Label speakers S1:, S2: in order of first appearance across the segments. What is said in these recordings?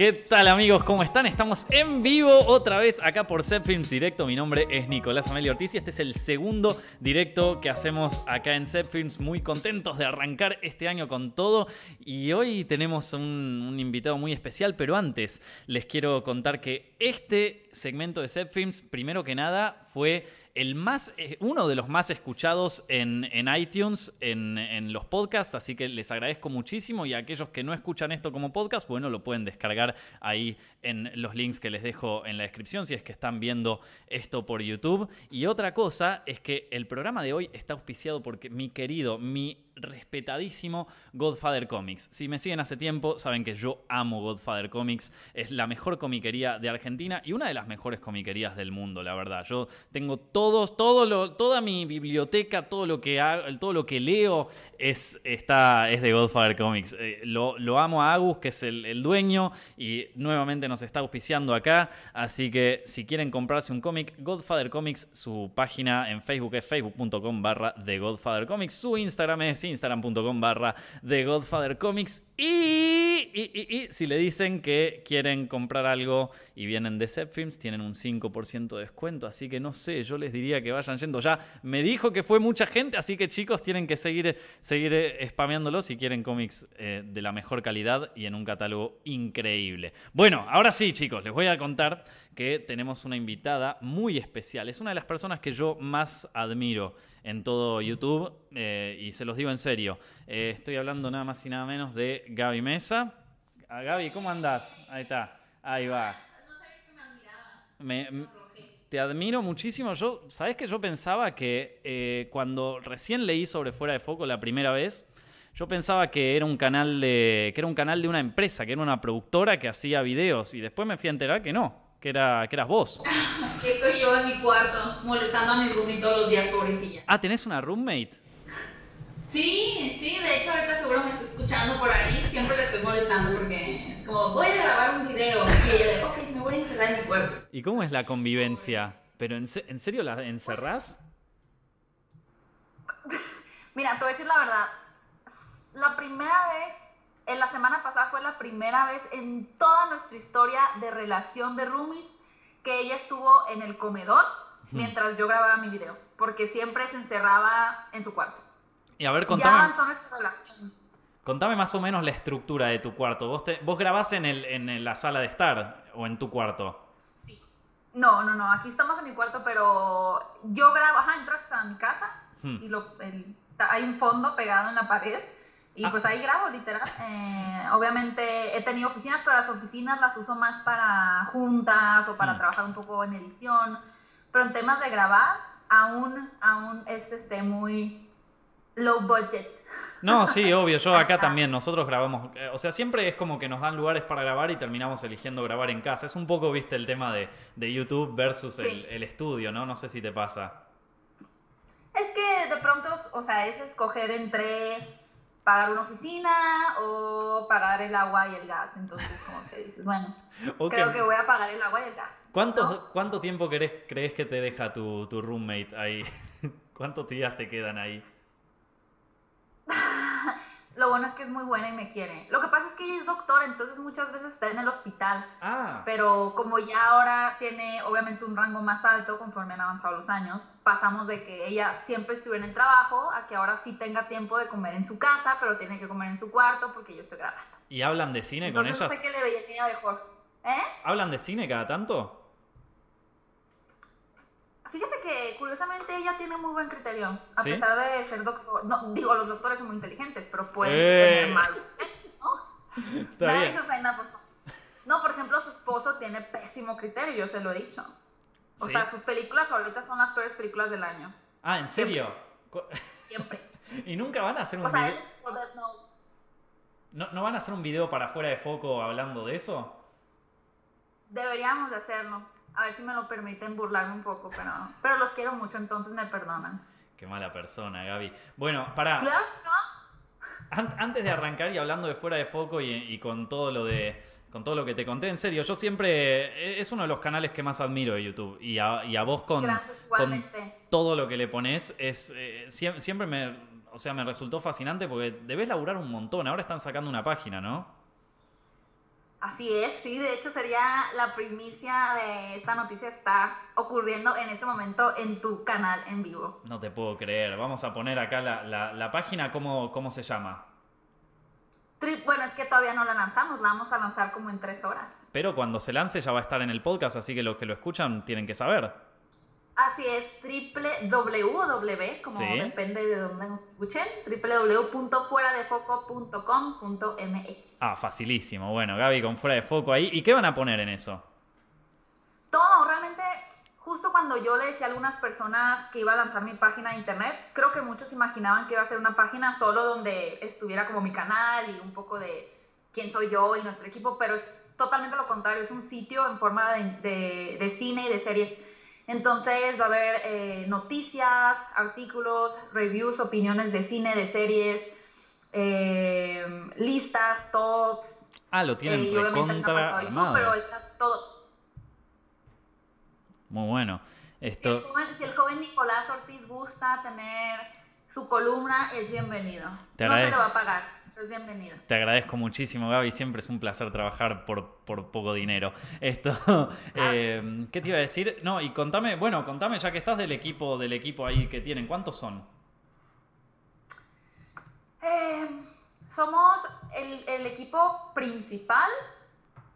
S1: ¿Qué tal amigos? ¿Cómo están? Estamos en vivo otra vez acá por Set Films Directo. Mi nombre es Nicolás Amelio Ortiz y este es el segundo directo que hacemos acá en Set Films. Muy contentos de arrancar este año con todo. Y hoy tenemos un, un invitado muy especial, pero antes les quiero contar que este segmento de Set Films, primero que nada, fue el más, eh, uno de los más escuchados en, iTunes, en, los podcasts, así que les agradezco muchísimo y aquellos que no escuchan esto como podcast, bueno, lo pueden descargar ahí en los links que les dejo en la descripción si es que están viendo esto por YouTube. Y otra cosa es que el programa de hoy está auspiciado porque mi querido, mi respetadísimo Godfather Comics. Si me siguen hace tiempo, saben que yo amo Godfather Comics. Es la mejor comiquería de Argentina y una de las mejores comiquerías del mundo, la verdad. Yo tengo todos, todo lo, toda mi biblioteca, todo lo que hago, todo lo que leo es, está, es de Godfather Comics. Eh, lo, amo a Agus, que es el, el dueño, y nuevamente nos está auspiciando acá. Así que si quieren comprarse un cómic, Godfather Comics, su página en Facebook es facebook.com barra de Godfather Comics. Su Instagram es instagram.com barra The Godfather Comics. Y, y, si le dicen que quieren comprar algo y vienen de Set Films, tienen un 5% de descuento. Así que no sé, yo les diría que vayan yendo. Ya me dijo que fue mucha gente, así que chicos tienen que seguir, seguir eh, spameándolo si quieren cómics eh, de la mejor calidad y en un catálogo increíble. Bueno, ahora sí, chicos, les voy a contar que tenemos una invitada muy especial. Es una de las personas que yo más admiro en todo YouTube eh, y se los digo en serio. Eh, estoy hablando nada más y nada menos de Gaby Mesa. Ah, Gaby, ¿cómo andás? Ahí está, ahí va. Me, te admiro muchísimo. Yo, ¿sabes que yo pensaba que eh, cuando recién leí sobre Fuera de Foco la primera vez, yo pensaba que era un canal de que era un canal de una empresa, que era una productora que hacía videos y después me fui a enterar que no, que, era, que eras vos.
S2: Estoy yo en mi cuarto molestando a mi roommate todos los días, pobrecilla.
S1: Ah, ¿tenés una roommate?
S2: Sí, sí, de hecho ahorita seguro me está escuchando por ahí, siempre le estoy molestando porque es como, voy a grabar un video y ella de, ok, encerrar en mi cuarto.
S1: ¿Y cómo es la convivencia? ¿Pero en, en serio la encerrás?
S2: Mira, te voy a decir la verdad, la primera vez en la semana pasada fue la primera vez en toda nuestra historia de relación de roomies que ella estuvo en el comedor mientras yo grababa mi video, porque siempre se encerraba en su cuarto.
S1: Y a ver, contame. Ya
S2: avanzó nuestra relación.
S1: Contame más o menos la estructura de tu cuarto. ¿Vos, vos grabás en, el, en la sala de estar o en tu cuarto?
S2: Sí. No, no, no. Aquí estamos en mi cuarto, pero yo grabo. Ajá, entras a mi casa y lo, hay un fondo pegado en la pared y pues ahí grabo, literal. Eh, obviamente he tenido oficinas, pero las oficinas las uso más para juntas o para mm. trabajar un poco en edición. Pero en temas de grabar, aún, aún es este, muy low budget.
S1: No, sí, obvio, yo acá también, nosotros grabamos, eh, o sea, siempre es como que nos dan lugares para grabar y terminamos eligiendo grabar en casa. Es un poco, viste, el tema de, de YouTube versus el, el, estudio, ¿no? No sé si te pasa.
S2: Es que de pronto, o sea, es escoger entre pagar una oficina o pagar el agua y el gas. Entonces, como que dices, bueno, creo que voy a pagar el agua y el gas.
S1: ¿Cuánto, ¿cuánto tiempo crees, crees que te deja tu, tu roommate ahí? ¿Cuántos días te quedan ahí?
S2: Lo bueno es que es muy buena y me quiere. Lo que pasa es que ella es doctora, entonces muchas veces está en el hospital.
S1: Ah.
S2: Pero como ya ahora tiene obviamente un rango más alto conforme han avanzado los años, pasamos de que ella siempre estuviera en el trabajo a que ahora sí tenga tiempo de comer en su casa, pero tiene que comer en su cuarto porque yo estoy grabando.
S1: ¿Y hablan de cine con ellas?
S2: No sé qué le veía mejor. ¿Eh?
S1: ¿Hablan de cine cada tanto?
S2: Fíjate que curiosamente ella tiene muy buen criterio, a pesar de ser doctor. No, digo, los doctores son muy inteligentes, pero pueden eh. tener mal. ¿no? Nadie se ofenda, por favor. No, por ejemplo, su esposo tiene pésimo criterio, yo se lo he dicho. O sea, sus películas ahorita son las peores películas del año.
S1: Ah, ¿en serio?
S2: Siempre.
S1: ¿Y nunca van a hacer un
S2: o sea,
S1: video? ¿No, ¿No van a hacer un video para fuera de foco hablando de eso?
S2: Deberíamos de hacerlo. A ver si me lo permiten burlarme un poco, pero, pero los quiero mucho, entonces me perdonan.
S1: Qué mala persona, Gaby. Bueno, para.
S2: Claro,
S1: Antes de arrancar y hablando de fuera de foco y, con todo lo de. Con todo lo que te conté, en serio, yo siempre. E, es uno de los canales que más admiro de YouTube. Y a, y a vos con, con, todo lo que le pones. Es, eh, siempre me. O sea, me resultó fascinante porque debes laburar un montón. Ahora están sacando una página, ¿no?
S2: Así es, sí, de hecho sería la primicia de esta noticia está ocurriendo en este momento en tu canal en vivo.
S1: No te puedo creer, vamos a poner acá la, la, página, ¿cómo, ¿cómo se llama?
S2: bueno, es que todavía no la lanzamos, la vamos a lanzar como en tres horas.
S1: Pero cuando se lance ya va a estar en el podcast, así que los que lo escuchan tienen que saber.
S2: Así es, triple W, como depende de donde nos escuchen, www.fueradefoco.com.mx.
S1: Ah, facilísimo. Bueno, Gaby con Fuera de Foco ahí. ¿Y qué van a poner en eso?
S2: Todo, realmente, justo cuando yo le decía a algunas personas que iba a lanzar mi página de internet, creo que muchos imaginaban que iba a ser una página solo donde estuviera como mi canal y un poco de quién soy yo y nuestro equipo, pero es totalmente lo contrario, es un sitio en forma de, de cine y de series entonces va a haber eh, noticias, artículos, reviews, opiniones de cine, de series, eh, listas, tops.
S1: Ah, lo tienen eh, recontra armado.
S2: Pero está todo.
S1: Muy bueno. Esto...
S2: Si, el joven, Nicolás Ortiz gusta tener su columna, es bienvenido. no se le va a pagar bienvenido.
S1: Te agradezco muchísimo, Gaby. Siempre es un placer trabajar por, poco dinero. Esto, eh, ¿qué te iba a decir? No, y contame, bueno, contame ya que estás del equipo, del equipo ahí que tienen, ¿cuántos son?
S2: Eh, somos el, el, equipo principal,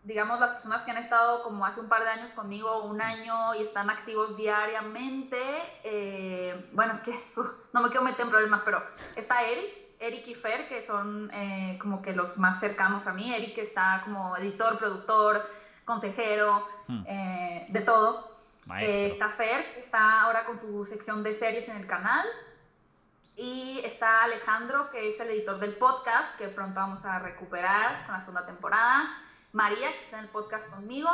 S2: digamos las personas que han estado como hace un par de años conmigo, un año y están activos diariamente. Eh, bueno, es que no me quiero meter en problemas, pero está Eric, Eric y Fer, que son eh, como que los más cercanos a mí. Eric está como editor, productor, consejero, hmm. eh, de todo. Eh, está Fer, que está ahora con su sección de series en el canal. Y está Alejandro, que es el editor del podcast, que pronto vamos a recuperar con la segunda temporada. María, que está en el podcast conmigo.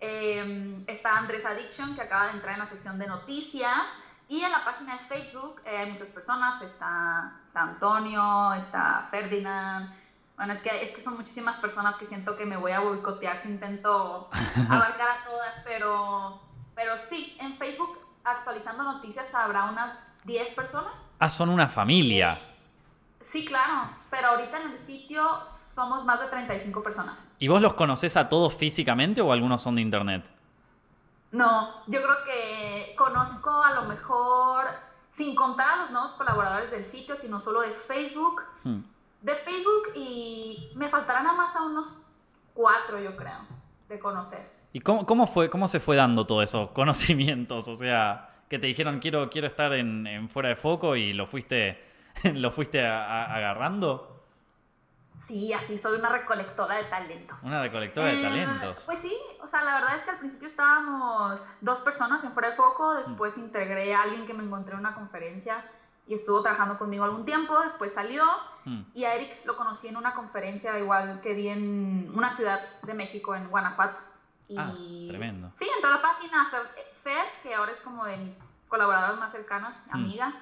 S2: está Andrés Addiction, que acaba de entrar en la sección de noticias. Y en la página de Facebook eh, hay muchas personas, está, está, Antonio, está Ferdinand. Bueno, es que, es que son muchísimas personas que siento que me voy a boicotear si intento abarcar a todas, pero, pero sí, en Facebook actualizando noticias habrá unas 10 personas.
S1: Ah, son una familia.
S2: sí, claro, pero ahorita en el sitio somos más de 35 personas.
S1: ¿Y vos los conoces a todos físicamente o algunos son de internet?
S2: No, yo creo que conozco a lo mejor, sin contar a los nuevos colaboradores del sitio, sino solo de Facebook. Hmm. De Facebook y me faltarán nada más a unos cuatro, yo creo, de conocer.
S1: ¿Y cómo, cómo, fue, cómo se fue dando todos esos conocimientos? O sea, que te dijeron quiero, quiero estar en, fuera de foco y lo fuiste, lo fuiste agarrando.
S2: Sí, así soy una recolectora de talentos.
S1: Una recolectora de eh, talentos.
S2: Pues sí, o sea, la verdad es que al principio estábamos dos personas en fuera de foco, después integré a alguien que me encontré en una conferencia y estuvo trabajando conmigo algún tiempo, después salió mm. y a Eric lo conocí en una conferencia igual que di en una ciudad de México, en Guanajuato.
S1: Y, ah, tremendo.
S2: Sí, entró a la página Fer, que ahora es como de mis colaboradoras más cercanas, mm. amiga.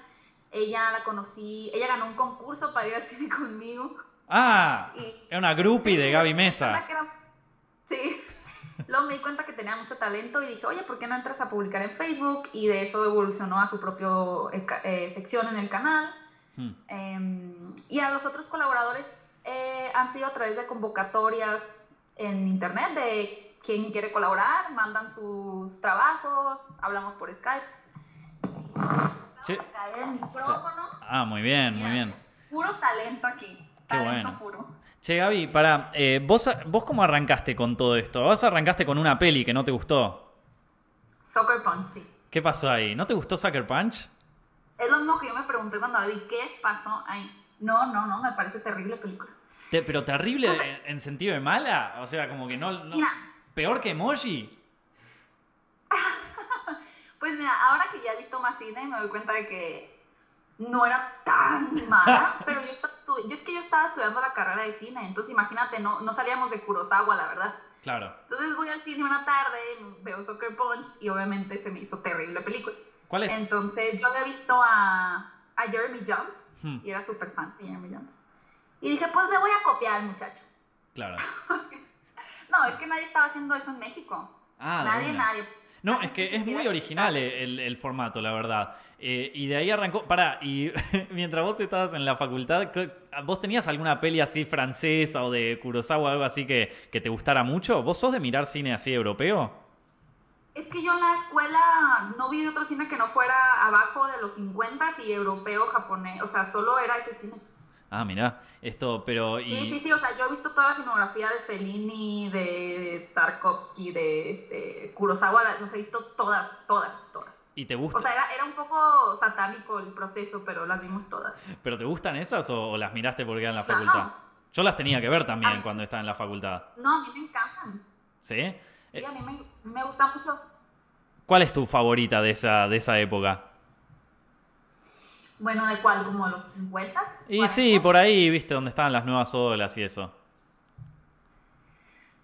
S2: Ella la conocí, ella ganó un concurso para ir al cine conmigo.
S1: Ah, era una groupie de Gaby Mesa.
S2: sí. Luego me di cuenta que tenía mucho talento y dije, oye, ¿por qué no entras a publicar en Facebook? Y de eso evolucionó a su propia eh, eh, sección en el canal. Hmm. Em, y a los otros colaboradores eh, han sido a través de convocatorias en internet de quien quiere colaborar, mandan sus trabajos, hablamos por Skype. Sí.
S1: Ah, muy bien, muy bien.
S2: Puro talento aquí. Qué bueno.
S1: Che, Gaby, para, eh, ¿vos, ¿vos cómo arrancaste con todo esto? ¿Vos arrancaste con una peli que no te gustó?
S2: Soccer Punch, sí.
S1: ¿Qué pasó ahí? ¿No te gustó Sucker Punch?
S2: Es lo mismo que yo me pregunté cuando la vi, ¿qué pasó ahí? No, no, no, me parece terrible película.
S1: ¿Pero terrible en, sentido de mala? O sea, como que no... ¿Peor que Emoji?
S2: pues mira, ahora que ya he visto más cine me doy cuenta de que no era tan mala, pero yo, yo, es que yo estaba estudiando la carrera de cine, entonces imagínate, no, no salíamos de Kurosawa, la verdad.
S1: Claro.
S2: Entonces voy al cine una tarde, veo Soccer Punch y obviamente se me hizo terrible película.
S1: ¿Cuál es?
S2: Entonces yo había visto a, a Jeremy Jones hmm. y era súper fan de Jeremy Jones. Y dije, pues le voy a copiar al muchacho.
S1: Claro.
S2: no, es que nadie estaba haciendo eso en México. Ah, nadie, nadie.
S1: No, es que es muy original el, formato, la verdad. Eh, y de ahí arrancó. Pará, y mientras vos estabas en la facultad, ¿vos tenías alguna peli así francesa o de Kurosawa o algo así que, que te gustara mucho? ¿Vos sos de mirar cine así europeo?
S2: Es que yo en la escuela no vi otro cine que no fuera abajo de los 50 y europeo, japonés. O sea, solo era ese cine.
S1: Ah, mira, esto, pero...
S2: Sí, sí, sí, o sea, yo he visto toda la filmografía de Fellini, de Tarkovsky, de este, Kurosawa, las he visto todas, todas, todas.
S1: ¿Y te gusta?
S2: O sea, era, un poco satánico el proceso, pero las vimos todas.
S1: ¿Pero te gustan esas o, las miraste porque eran en la facultad? Yo las tenía que ver también cuando estaba en la facultad.
S2: No, a mí me encantan.
S1: ¿Sí?
S2: Sí, a mí me, me gusta mucho.
S1: ¿Cuál es tu favorita de esa, de esa época?
S2: Bueno, ¿de cuál? ¿Como los 50?
S1: Y sí, por ahí, viste, donde estaban las nuevas olas y eso.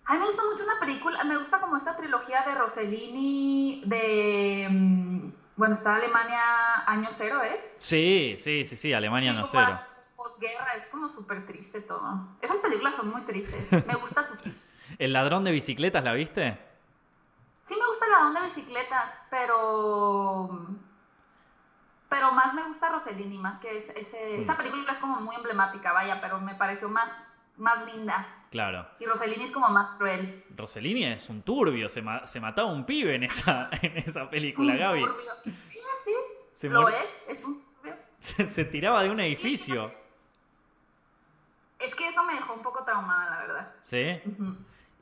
S2: A mí me gusta mucho una película, me gusta como esta trilogía de Rossellini, de... Mm, bueno, está Alemania año cero, ¿es?
S1: Sí, sí, sí, sí, Alemania año cero.
S2: Posguerra, es como súper triste todo. Esas películas son muy tristes, me gusta su...
S1: ¿El ladrón de bicicletas la viste?
S2: Sí me gusta el ladrón de bicicletas, pero pero más me gusta Rossellini, más que ese, esa película es como muy emblemática, vaya, pero me pareció más, más linda.
S1: Claro.
S2: Y Rossellini es como más cruel.
S1: Rossellini es un turbio, se, se mataba un pibe en esa, en esa película,
S2: un
S1: Gaby.
S2: Turbio. Sí, sí, lo es, es un turbio.
S1: Se, tiraba de un edificio.
S2: Es que eso me dejó un poco traumada, la verdad.
S1: ¿Sí?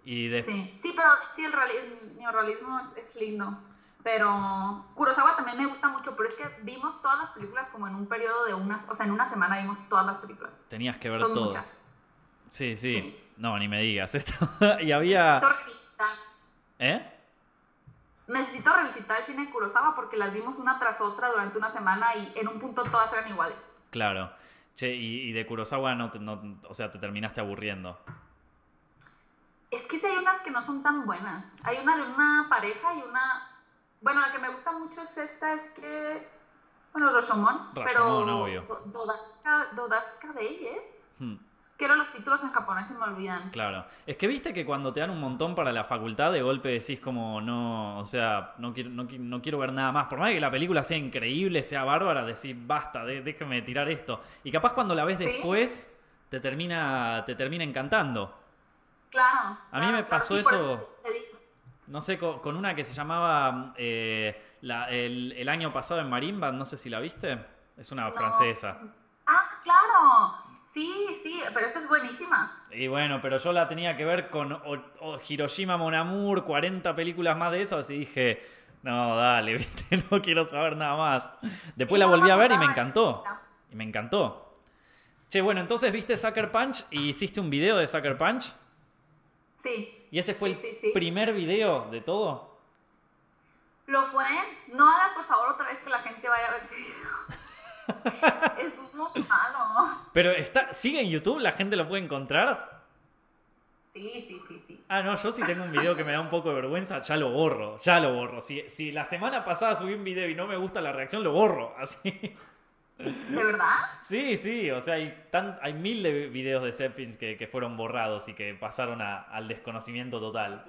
S1: y de...
S2: Sí, sí, pero sí, el, neorrealismo es, es lindo. Pero Kurosawa también me gusta mucho, pero es que vimos todas las películas como en un periodo de unas, o sea, en una semana vimos todas las películas.
S1: Tenías que ver todas. Sí, sí, No, ni me digas esto. y había...
S2: Necesito revisitar.
S1: ¿Eh?
S2: Necesito revisitar el cine de Kurosawa porque las vimos una tras otra durante una semana y en un punto todas eran iguales.
S1: Claro. Che, y, de Kurosawa no, no, o sea, te terminaste aburriendo.
S2: Es que sí hay unas que no son tan buenas. Hay una de una pareja y una bueno, la que me gusta mucho es esta, es que. Bueno, Rashomon. pero obvio. Dodaska, Dodaska de es. Hmm. Que eran los títulos en japonés se me olvidan.
S1: Claro. Es que viste que cuando te dan un montón para la facultad, de golpe decís como, no, o sea, no quiero, no, quiero ver nada más. Por más que la película sea increíble, sea bárbara, decís, basta, déjame tirar esto. Y capaz cuando la ves después, te, termina, te termina encantando.
S2: Claro.
S1: A mí me pasó eso no sé, con, una que se llamaba eh, el, año pasado en Marimba, no sé si la viste. Es una francesa.
S2: Ah, claro. Sí, sí, pero esa es buenísima.
S1: Y bueno, pero yo la tenía que ver con Hiroshima Mon Amour, 40 películas más de esas, y dije, no, dale, ¿viste? no quiero saber nada más. Después la volví a ver y me encantó. Y me encantó. Che, bueno, entonces viste Sucker Punch y hiciste un video de Sucker Punch.
S2: Sí.
S1: ¿Y ese fue el primer video de todo?
S2: Lo fue. No hagas, por favor, otra vez que la gente vaya a ver ese video. es muy malo.
S1: Pero está, sigue en YouTube, la gente lo puede encontrar.
S2: Sí, sí, sí, sí.
S1: Ah, no, yo sí tengo un video que me da un poco de vergüenza, ya lo borro, ya lo borro. Si, si la semana pasada subí un video y no me gusta la reacción, lo borro, así.
S2: ¿De verdad?
S1: Sí, sí, o sea, hay, tan, hay mil de videos de Zeppelin que, que fueron borrados y que pasaron al desconocimiento total.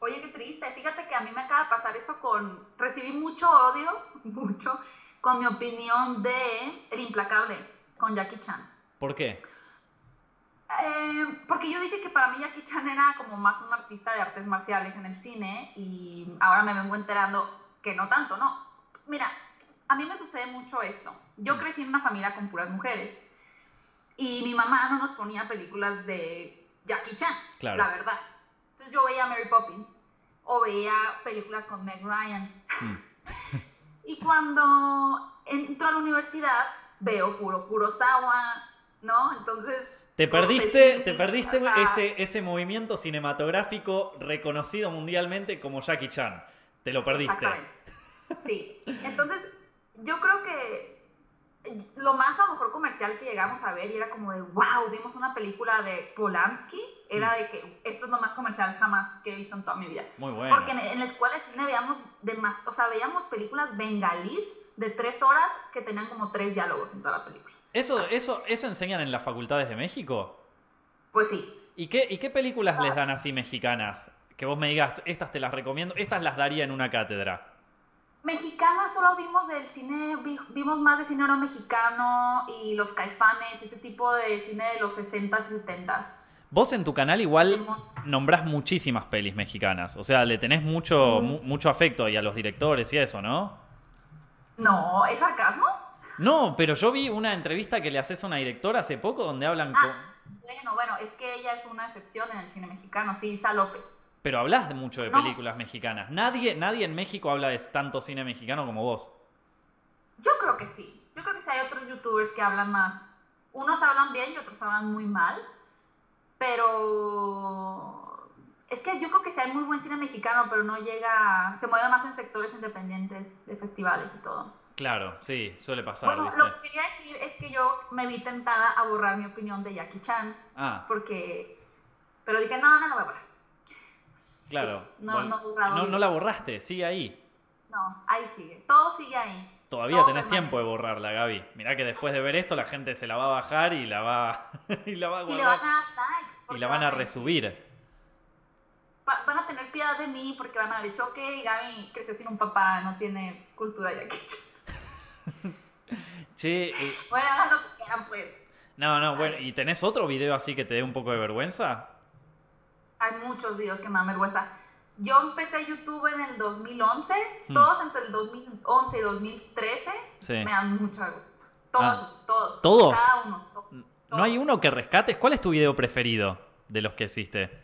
S2: Oye, qué triste. Fíjate que a mí me acaba de pasar eso con... Recibí mucho odio, mucho, con mi opinión de El Implacable, con Jackie Chan.
S1: ¿Por qué?
S2: Eh, porque yo dije que para mí Jackie Chan era como más un artista de artes marciales en el cine y ahora me vengo enterando que no tanto, ¿no? Mira, a mí me sucede mucho esto. Yo mm. crecí en una familia con puras mujeres y mi mamá no nos ponía películas de Jackie Chan, la verdad. Entonces yo veía Mary Poppins o veía películas con Meg Ryan. Mm. y cuando entro a la universidad veo puro Kurosawa, ¿no? Entonces...
S1: Te perdiste, te perdiste ese, ese movimiento cinematográfico reconocido mundialmente como Jackie Chan. Te lo perdiste.
S2: Sí. Entonces, yo creo que lo más a lo mejor comercial que llegamos a ver y era como de, wow, vimos una película de Polanski, era de que esto es lo más comercial jamás que he visto en toda mi vida.
S1: Muy bueno.
S2: Porque en, la escuela de cine veíamos, de más, o sea, veíamos películas bengalís de tres horas que tenían como tres diálogos en toda la película.
S1: ¿Eso, eso, eso enseñan en las facultades de México?
S2: Pues sí.
S1: ¿Y qué, y qué películas les dan así mexicanas? Que vos me digas, estas te las recomiendo, estas las daría en una cátedra.
S2: Mexicana solo vimos del cine, vimos más de cine oro mexicano y los caifanes, este tipo de cine de los 60s y 70s.
S1: Vos en tu canal igual nombrás muchísimas pelis mexicanas, o sea, le tenés mucho, mucho afecto y a los directores y eso, ¿no?
S2: No, ¿es sarcasmo?
S1: No, pero yo vi una entrevista que le haces a una directora hace poco donde hablan
S2: ah, Bueno, bueno, es que ella es una excepción en el cine mexicano, sí, Isa López.
S1: Pero hablas de mucho de películas mexicanas. Nadie, nadie en México habla de tanto cine mexicano como vos.
S2: Yo creo que sí. Yo creo que sí hay otros youtubers que hablan más. Unos hablan bien y otros hablan muy mal. Pero es que yo creo que sí hay muy buen cine mexicano, pero no llega, se mueve más en sectores independientes de festivales y todo.
S1: Claro, sí, suele pasar.
S2: Bueno, lo que quería decir es que yo me vi tentada a borrar mi opinión de Jackie Chan.
S1: Ah.
S2: Porque. Pero dije, no, no, no voy a borrar.
S1: Claro.
S2: no, no,
S1: no, no, la borraste, sigue ahí.
S2: No, ahí sigue. Todo sigue ahí.
S1: Todavía tenés tiempo de borrarla, Gaby. Mirá que después de ver esto la gente se la va a bajar y la va, y la va a
S2: guardar. Y van a.
S1: Y la van a resubir.
S2: van a tener piedad de mí porque van a haber dicho, ok, Gaby creció sin un papá, no tiene cultura ya que
S1: che.
S2: Bueno, hagan lo que quieran, pues.
S1: No, no, bueno, ¿y tenés otro video así que te dé un poco de vergüenza?
S2: Hay muchos videos que me dan vergüenza. Yo empecé YouTube en el 2011, hmm. todos entre el 2011 y 2013 me dan mucha vergüenza. Todos, ah. todos.
S1: ¿Todos?
S2: Cada uno.
S1: ¿No hay uno que rescates? ¿Cuál es tu video preferido de los que existe?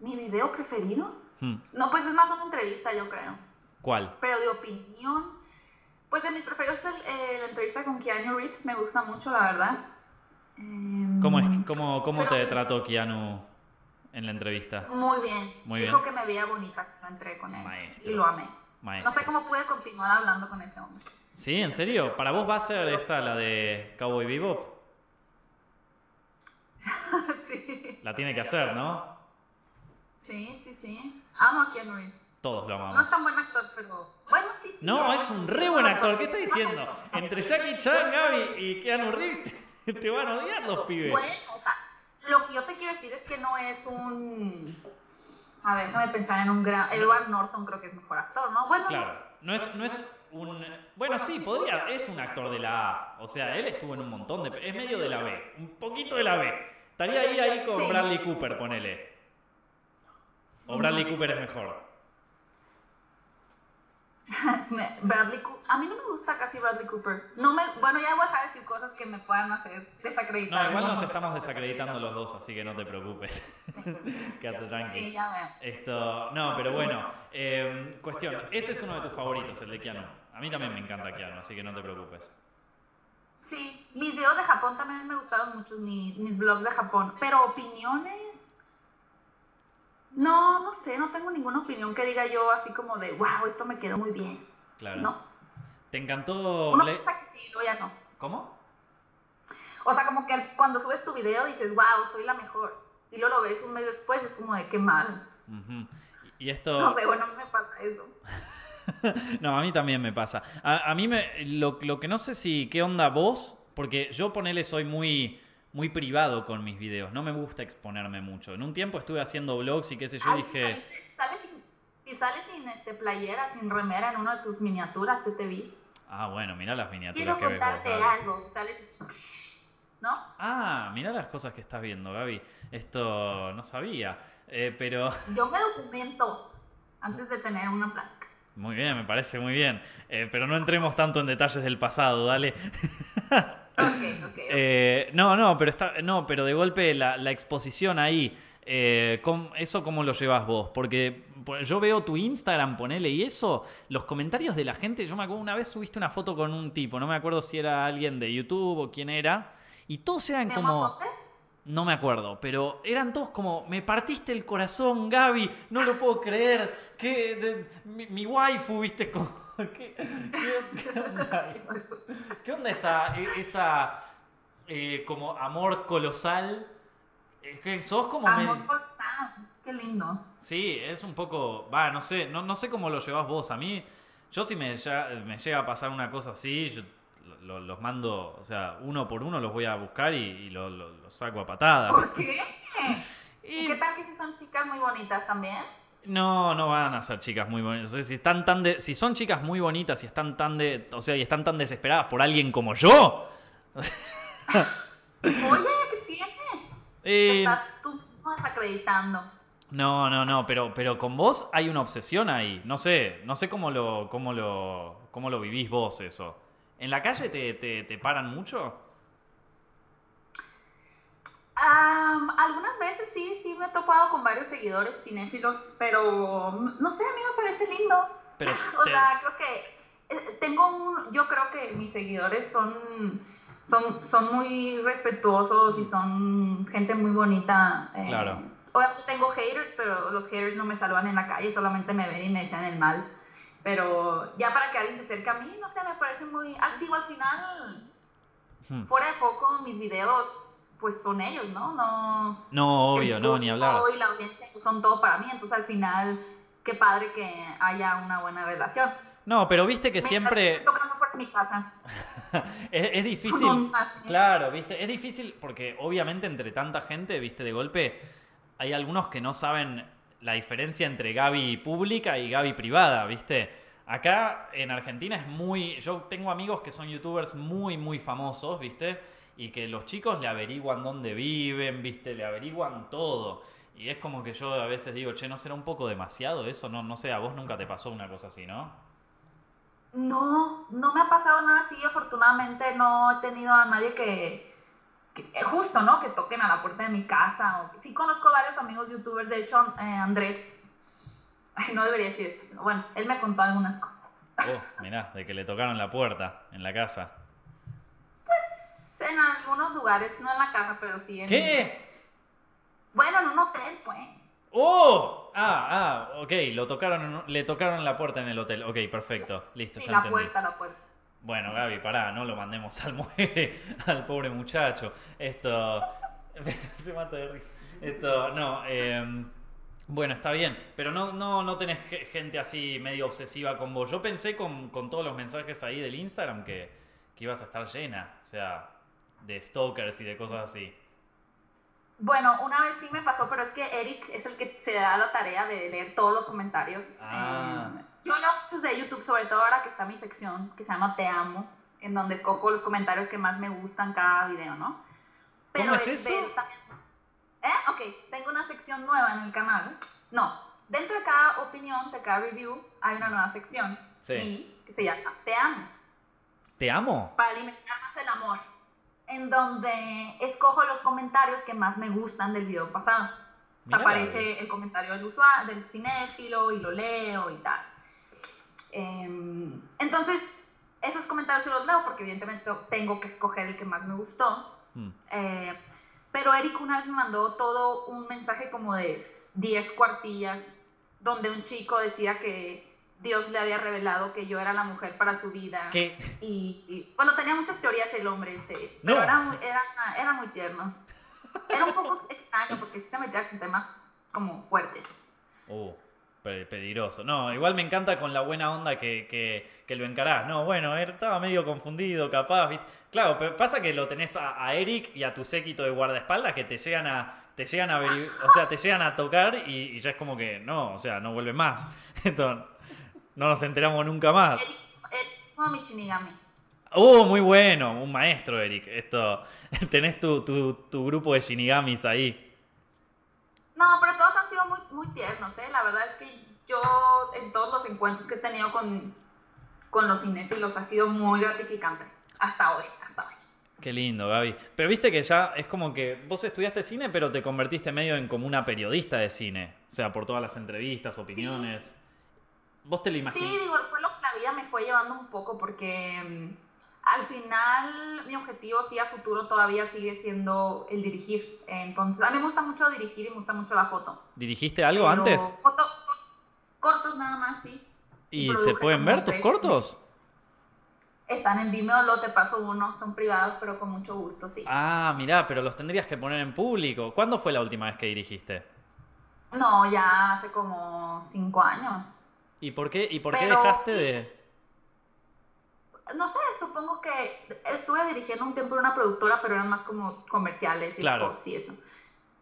S2: ¿Mi video preferido? Hmm. No, pues es más una entrevista, yo creo.
S1: ¿Cuál?
S2: Pero de opinión. Pues de mis preferidos es eh, la entrevista con Keanu Reeves, me gusta mucho, la verdad.
S1: ¿Cómo, es, em, cómo, cómo te trató Keanu en la entrevista?
S2: Muy bien.
S1: Muy
S2: Dijo que me veía bonita cuando entré con él. Y lo amé. No sé cómo pude continuar hablando con ese hombre.
S1: ¿Sí? ¿En serio? ¿Para vos va a ser esta la de Cowboy Bebop?
S2: sí.
S1: La tiene que hacer, ¿no?
S2: Sí, sí, sí. Amo a Keanu Reeves.
S1: Todos lo amamos.
S2: No es tan buen actor, pero. Bueno, sí, sí.
S1: No, es un re buen actor. ¿Qué estás diciendo? Entre Jackie Chan, Gaby y Keanu Reeves te van a odiar los pibes.
S2: Bueno, o sea, lo que yo te quiero decir es que no es un. A ver, déjame pensar en un gran. Edward Norton creo que es mejor actor, ¿no? Bueno.
S1: Claro, no es, no es un. Bueno, sí, podría. Es un actor de la A. O sea, él estuvo en un montón de. Es medio de la B. Un poquito de la B. Estaría ahí, ahí con Bradley Cooper, ponele. O Bradley Cooper es mejor.
S2: Bradley A mí no me gusta casi Bradley Cooper. No me, bueno, ya voy a decir cosas que me puedan hacer desacreditar.
S1: No, igual nos estamos desacreditando los dos, así que no te preocupes. Quédate tranquilo.
S2: Sí, ya veo.
S1: Esto, no, pero bueno, em, cuestión. Ese es uno de tus favoritos, el de Keanu. A mí también me encanta Keanu, así que no te preocupes.
S2: Sí, mis videos de Japón también me gustaron mucho, mis, mis vlogs de Japón. Pero opiniones no, no sé, no tengo ninguna opinión que diga yo así como de, wow, esto me quedó muy bien.
S1: Claro.
S2: No.
S1: ¿Te encantó?
S2: Uno piensa que sí, luego ya no.
S1: ¿Cómo?
S2: O sea, como que cuando subes tu video dices, wow, soy la mejor. Y luego lo ves un mes después, es como de qué mal.
S1: Y esto...
S2: No sé, bueno, a mí me pasa eso.
S1: no, a mí también me pasa. A, mí me, lo, lo, que no sé si, ¿qué onda vos? Porque yo ponele soy muy muy privado con mis videos. No me gusta exponerme mucho. En un tiempo estuve haciendo vlogs y qué sé yo, dije...
S2: Si sales sin, este, playera, sin remera en una de tus miniaturas, yo te vi.
S1: Ah, bueno, mira las miniaturas
S2: Quiero
S1: que
S2: contarte algo. Sales ¿No?
S1: Ah, mira las cosas que estás viendo, Gaby. Esto no sabía, eh, pero...
S2: Yo me documento antes de tener una plática.
S1: Muy bien, me parece muy bien. Eh, pero no entremos tanto en detalles del pasado, dale.
S2: Eh,
S1: no, no, pero está, no, pero de golpe la, exposición ahí, eh, ¿eso cómo lo llevas vos? Porque yo veo tu Instagram, ponele, y eso, los comentarios de la gente, yo me acuerdo, una vez subiste una foto con un tipo, no me acuerdo si era alguien de YouTube o quién era, y todos eran como... No me acuerdo, pero eran todos como, me partiste el corazón, Gaby, no lo puedo creer, que mi, waifu, viste, como, ¿qué, onda? esa, esa eh, como amor colosal? que sos como...
S2: Amor colosal, qué lindo.
S1: Sí, es un poco, va, no sé, no, no sé cómo lo llevas vos, a mí, yo si me, me llega a pasar una cosa así, yo los mando, o sea, uno por uno los voy a buscar y, los saco a patadas.
S2: ¿Por qué? ¿Y qué tal que si son chicas muy bonitas también?
S1: No, no van a ser chicas muy bonitas. si están tan de, si son chicas muy bonitas y están tan de, o sea, y están tan desesperadas por alguien como yo.
S2: Oye, ¿qué tiene? Eh, estás tú mismo desacreditando.
S1: No, no, no, pero, pero con vos hay una obsesión ahí. No sé, no sé cómo lo, cómo lo, cómo lo vivís vos eso. ¿En la calle te, te, te paran mucho?
S2: Algunas veces sí, sí me he topado con varios seguidores cinéfilos, pero no sé, a mí me parece lindo. o sea, creo que eh, tengo un, yo creo que mis seguidores son, son, son muy respetuosos y son gente muy bonita. Eh, claro. Obviamente tengo haters, pero los haters no me saludan en la calle, solamente me ven y me dicen el mal. Pero ya para que alguien se acerque a mí, no sé, me parece muy... Digo, al final, hmm. fuera de foco, mis videos pues son ellos, ¿no? No,
S1: no obvio, no, ni hablar.
S2: Y la audiencia son todo para mí, entonces al final, qué padre que haya una buena relación.
S1: No, pero viste que
S2: Me
S1: siempre...
S2: tocando por mi casa.
S1: es, difícil. claro, viste, es difícil porque obviamente entre tanta gente, viste, de golpe, hay algunos que no saben la diferencia entre Gaby pública y Gaby privada, viste. Acá en Argentina es muy... Yo tengo amigos que son youtubers muy, muy famosos, viste y que los chicos le averiguan dónde viven, viste, le averiguan todo. Y es como que yo a veces digo, che, ¿no será un poco demasiado eso? No, no sé, a vos nunca te pasó una cosa así, ¿no?
S2: No, no me ha pasado nada así. Afortunadamente no he tenido a nadie que, eh, justo, ¿no? Que toquen a la puerta de mi casa. sí conozco varios amigos youtubers, de hecho, eh, Andrés, ay, no debería decir esto, pero bueno, él me contó algunas cosas.
S1: Oh, mirá, de que le tocaron la puerta en la casa
S2: en algunos lugares, no en la casa, pero sí en...
S1: ¿Qué?
S2: Bueno, en un hotel, pues.
S1: ¡Oh! Ah, ah, ok, lo tocaron, le tocaron la puerta en el hotel. Ok, perfecto, listo,
S2: sí, la puerta, la puerta.
S1: Bueno, Gaby, pará, no lo mandemos al muere, al pobre muchacho. Esto... Se mata de risa. Esto, no, eh... Bueno, está bien, pero no, no, no tenés gente así medio obsesiva con vos. Yo pensé con, con todos los mensajes ahí del Instagram que, que ibas a estar llena. O sea, de stalkers y de cosas así.
S2: Bueno, una vez sí me pasó, pero es que Eric es el que se da la tarea de leer todos los comentarios. Ah. Eh, yo leo muchos de YouTube, sobre todo ahora que está mi sección que se llama Te Amo, en donde escojo los comentarios que más me gustan cada video, ¿no?
S1: Pero ¿Cómo es eso?
S2: ¿Eh? Ok, tengo una sección nueva en el canal. No, dentro de cada opinión, de cada review, hay una nueva sección. Sí. que se llama Te Amo.
S1: ¿Te amo?
S2: Para alimentar más el amor en donde escojo los comentarios que más me gustan del video pasado. aparece el comentario del usuario, del cinéfilo y lo leo y tal. Em, entonces, esos comentarios yo los leo porque evidentemente tengo que escoger el que más me gustó. Hmm. Eh, pero Eric una vez me mandó todo un mensaje como de 10 cuartillas donde un chico decía que Dios le había revelado que yo era la mujer para su vida.
S1: ¿Qué?
S2: Y, bueno, tenía muchas teorías el hombre este, pero era, muy, era, era muy tierno. Era un poco extraño porque sí se metía con temas como fuertes.
S1: Oh, peligroso. No, igual me encanta con la buena onda que, que, que lo encarás. No, bueno, estaba medio confundido, capaz. Claro, pero pasa que lo tenés a, Eric y a tu séquito de guardaespaldas que te llegan a te llegan a o sea, te llegan a tocar y, y, ya es como que no, o sea, no vuelve más. Entonces, no nos enteramos nunca más.
S2: Eric, es como mi Shinigami.
S1: Oh, muy bueno, un maestro, Eric. Esto, tenés tu, tu, grupo de Shinigamis ahí.
S2: No, pero todos han sido muy, muy tiernos, ¿eh? La verdad es que yo, en todos los encuentros que he tenido con, con los cinéfilos, ha sido muy gratificante. Hasta hoy, hasta hoy.
S1: Qué lindo, Gaby. Pero viste que ya es como que vos estudiaste cine, pero te convertiste medio en como una periodista de cine. O sea, por todas las entrevistas, opiniones. ¿Vos te lo imaginas?
S2: Sí, digo, fue lo que la vida me fue llevando un poco porque mm, al final mi objetivo sí a futuro todavía sigue siendo el dirigir. Entonces, a mí me gusta mucho dirigir y me gusta mucho la foto.
S1: ¿Dirigiste algo antes?
S2: Foto, cortos nada más, sí.
S1: ¿Y, se pueden ver tus cortos?
S2: Están en Vimeo, lo te paso uno, son privados, pero con mucho gusto, sí.
S1: Ah, mirá, pero los tendrías que poner en público. ¿Cuándo fue la última vez que dirigiste?
S2: No, ya hace como cinco años.
S1: ¿Y por qué, y por qué dejaste de...?
S2: No sé, supongo que estuve dirigiendo un tiempo en una productora, pero eran más como comerciales y claro. y eso.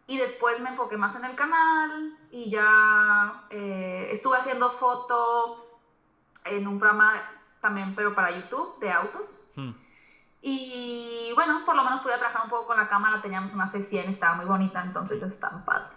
S2: y después me enfoqué más en el canal y ya eh, estuve haciendo foto en un programa también, pero para YouTube, de autos. Hmm. Y bueno, por lo menos pude trabajar un poco con la cámara, teníamos una C100, estaba muy bonita, entonces eso estaba padre.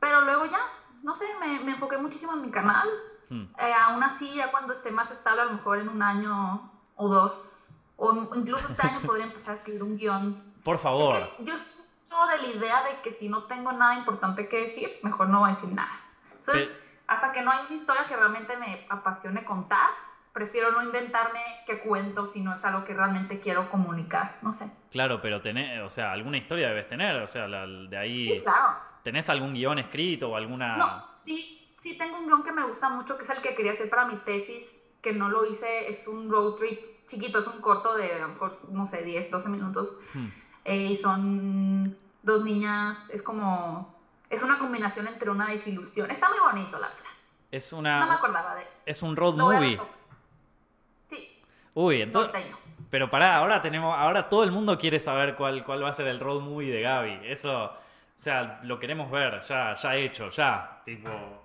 S2: Pero luego ya, no sé, me, me enfoqué muchísimo en mi canal. Hmm. Eh, aún así, ya cuando esté más estable, a lo mejor en un año o dos, o incluso este año podría empezar a escribir un guion.
S1: Por favor.
S2: yo soy de la idea de que si no tengo nada importante que decir, mejor no voy a decir nada. Entonces, hasta que no hay una historia que realmente me apasione contar, prefiero no inventarme qué cuento si no es algo que realmente quiero comunicar, no sé.
S1: Claro, pero tenés, o sea, alguna historia debes tener, o sea, de ahí...
S2: Sí, claro.
S1: ¿Tenés algún guion escrito o alguna...?
S2: No, sí, sí tengo un guion que me gusta mucho, que es el que quería hacer para mi tesis, que no lo hice, es un road trip chiquito, es un corto de a lo mejor, no sé, 10, 12 minutos. Hmm. Eh, y son dos niñas, es como, es una combinación entre una desilusión. Está muy bonito, la verdad.
S1: Es una...
S2: No me acordaba de...
S1: Es un road movie.
S2: Sí.
S1: Uy, entonces... Pero pará, ahora tenemos, ahora todo el mundo quiere saber cuál, cuál va a ser el road movie de Gaby. Eso, o sea, lo queremos ver, ya, ya hecho, ya. Tipo.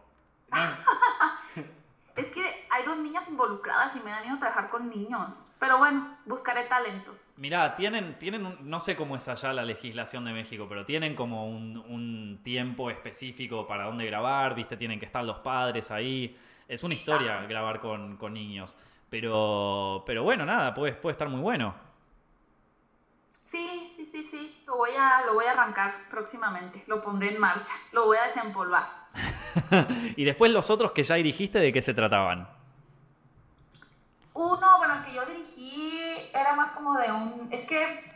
S2: Es que hay dos niñas involucradas y me da miedo trabajar con niños. Pero bueno, buscaré talentos.
S1: Mirá, tienen, tienen no sé cómo es allá la legislación de México, pero tienen como un, tiempo específico para dónde grabar, viste, tienen que estar los padres ahí. Es una historia grabar con, con, niños. Pero, pero bueno, nada, puede, puede estar muy bueno.
S2: Sí, sí, sí. Lo voy, a, lo voy a arrancar próximamente. Lo pondré en marcha. Lo voy a desempolvar.
S1: y después los otros que ya dirigiste, ¿de qué se trataban?
S2: Uno, bueno, el que yo dirigí era más como de un... Es que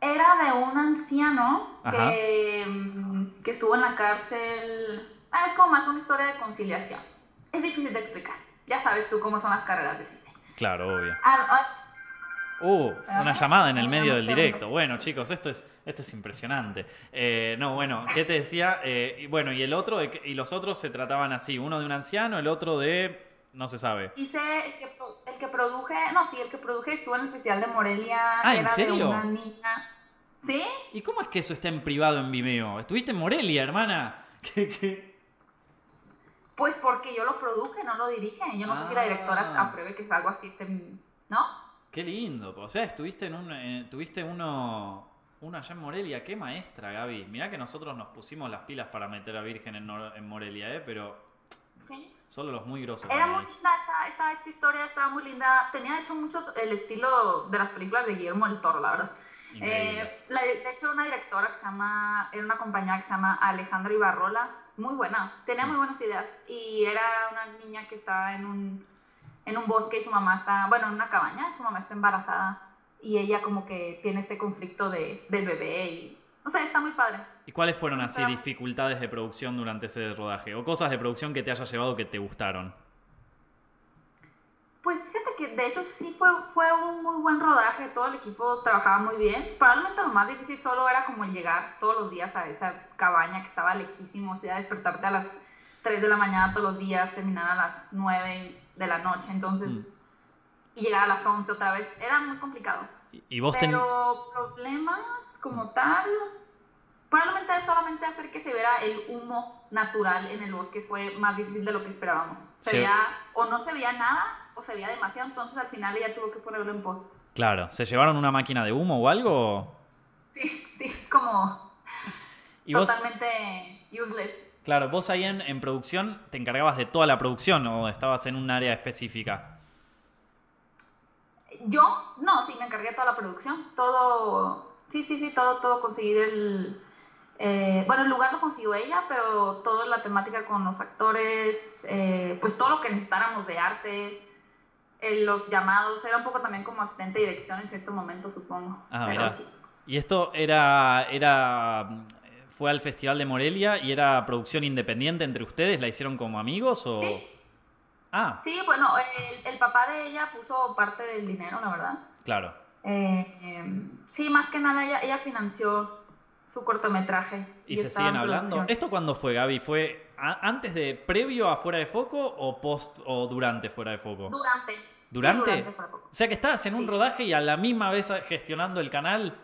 S2: era de un anciano que, que, estuvo en la cárcel. Ah, es como más una historia de conciliación. Es difícil de explicar. Ya sabes tú cómo son las carreras de cine.
S1: Claro, obvio. Ah, ah, Uh, una llamada en el medio del directo. Bueno, chicos, esto es, esto es impresionante. Eh, no, bueno, ¿qué te decía? Eh, bueno, y el otro, y los otros se trataban así, uno de un anciano, el otro de no se sabe.
S2: Hice el que, el que produje, no, sí, el que produje estuvo en el Festival de Morelia.
S1: Ah, ¿en serio?
S2: De una niña. ¿Sí?
S1: ¿Y cómo es que eso está en privado en Vimeo? ¿Estuviste en Morelia, hermana?
S2: Pues porque yo lo produje, no lo dirige. Yo no sé si la directora ah. apruebe que algo así esté, ¿no?
S1: Qué lindo. O sea, estuviste en un, eh, tuviste uno, uno allá en Morelia. Qué maestra, Gaby. Mirá que nosotros nos pusimos las pilas para meter a Virgen en, en Morelia, ¿eh? Pero
S2: sí.
S1: solo los muy grosos.
S2: Era muy linda esta, esta, historia, estaba muy linda. Tenía, de hecho, mucho el estilo de las películas de Guillermo del Toro, la verdad. Eh, de hecho, una directora que se llama, era una compañera que se llama Alejandra Ibarrola, muy buena, tenía muy buenas ideas y era una niña que estaba en un en un bosque y su mamá está, bueno, en una cabaña, su mamá está embarazada y ella como que tiene este conflicto de, del bebé y, o sea, está muy padre.
S1: ¿Y cuáles fueron así dificultades de producción durante ese rodaje o cosas de producción que te haya llevado que te gustaron?
S2: Pues fíjate que de hecho sí fue, fue un muy buen rodaje, todo el equipo trabajaba muy bien. Probablemente lo más difícil solo era como el llegar todos los días a esa cabaña que estaba lejísimo, o sea, despertarte a las 3 de la mañana todos los días, terminar a las 9 de la noche, entonces, mm. y llegar a las 11 otra vez, era muy complicado.
S1: ¿Y vos
S2: Pero problemas como tal, probablemente solamente hacer que se viera el humo natural en el bosque fue más difícil de lo que esperábamos. Se veía, o no se veía nada, o se veía demasiado, entonces al final ella tuvo que ponerlo en post.
S1: Claro, ¿se llevaron una máquina de humo o algo?
S2: Sí, sí, como totalmente useless.
S1: Claro, vos ahí en, producción te encargabas de toda la producción o estabas en un área específica.
S2: Yo, no, sí, me encargué de toda la producción. Todo, sí, sí, sí, todo, todo conseguir el... Eh, bueno, el lugar lo consiguió ella, pero toda la temática con los actores, eh, pues todo lo que necesitáramos de arte, eh, los llamados, era un poco también como asistente de dirección en cierto momento, supongo.
S1: Ah, pero sí. Y esto era, era fue al Festival de Morelia y era producción independiente entre ustedes, ¿la hicieron como amigos o...?
S2: Sí. Ah. Sí, bueno, el, papá de ella puso parte del dinero, la verdad.
S1: Claro.
S2: Eh, sí, más que nada ella, financió su cortometraje.
S1: ¿Y, se siguen hablando? ¿Esto cuándo fue, Gaby? ¿Fue antes de, previo a Fuera de Foco o post o durante Fuera de Foco?
S2: Durante.
S1: ¿Durante? O sea que estabas en un rodaje y a la misma vez gestionando el canal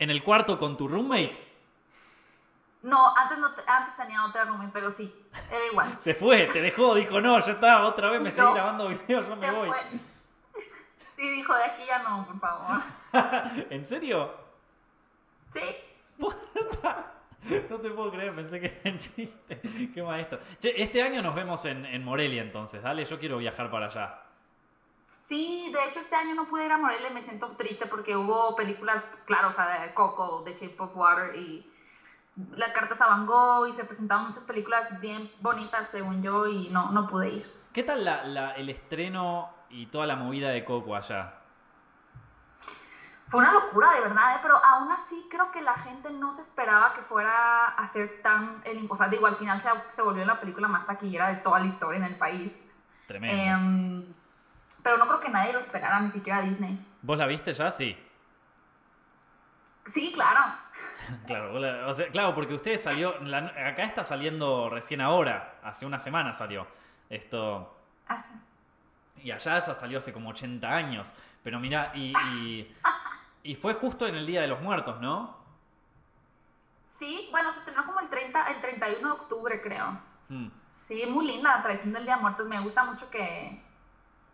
S1: en el cuarto con tu roommate.
S2: No, antes, no antes tenía otra roommate, pero sí, era igual.
S1: Se fue, te dejó, dijo, no, ya está, otra vez me seguí grabando videos, yo me voy. Fue.
S2: Sí, dijo, de aquí ya no, por favor.
S1: ¿En serio?
S2: Sí.
S1: No te puedo creer, pensé que era un chiste. Qué maestro. Che, este año nos vemos en, en Morelia entonces, dale, yo quiero viajar para allá.
S2: Sí, de hecho este año no pude ir a Morelia y me siento triste porque hubo películas, claro, o sea, de Coco, de Shape of Water y La Carta a Van Gogh y se presentaban muchas películas bien bonitas según yo y no, no pude ir.
S1: ¿Qué tal la, el estreno y toda la movida de Coco allá?
S2: Fue una locura, de verdad, ¿eh? pero aún así creo que la gente no se esperaba que fuera a ser tan... El, o sea, digo, al final se, se volvió la película más taquillera de toda la historia en el país.
S1: Tremendo. Em,
S2: pero no creo que nadie lo esperara, ni siquiera Disney.
S1: ¿Vos la viste ya? Sí.
S2: Sí, claro.
S1: claro, o sea, claro, porque usted salió... acá está saliendo recién ahora, hace una semana salió. Esto...
S2: Ah,
S1: y allá ya salió hace como 80 años. Pero mira, y, y fue justo en el Día de los Muertos, ¿no?
S2: Sí, bueno, se estrenó como el, 30, el 31 de octubre, creo. Hmm. Sí, muy linda la tradición del Día de Muertos. Me gusta mucho que,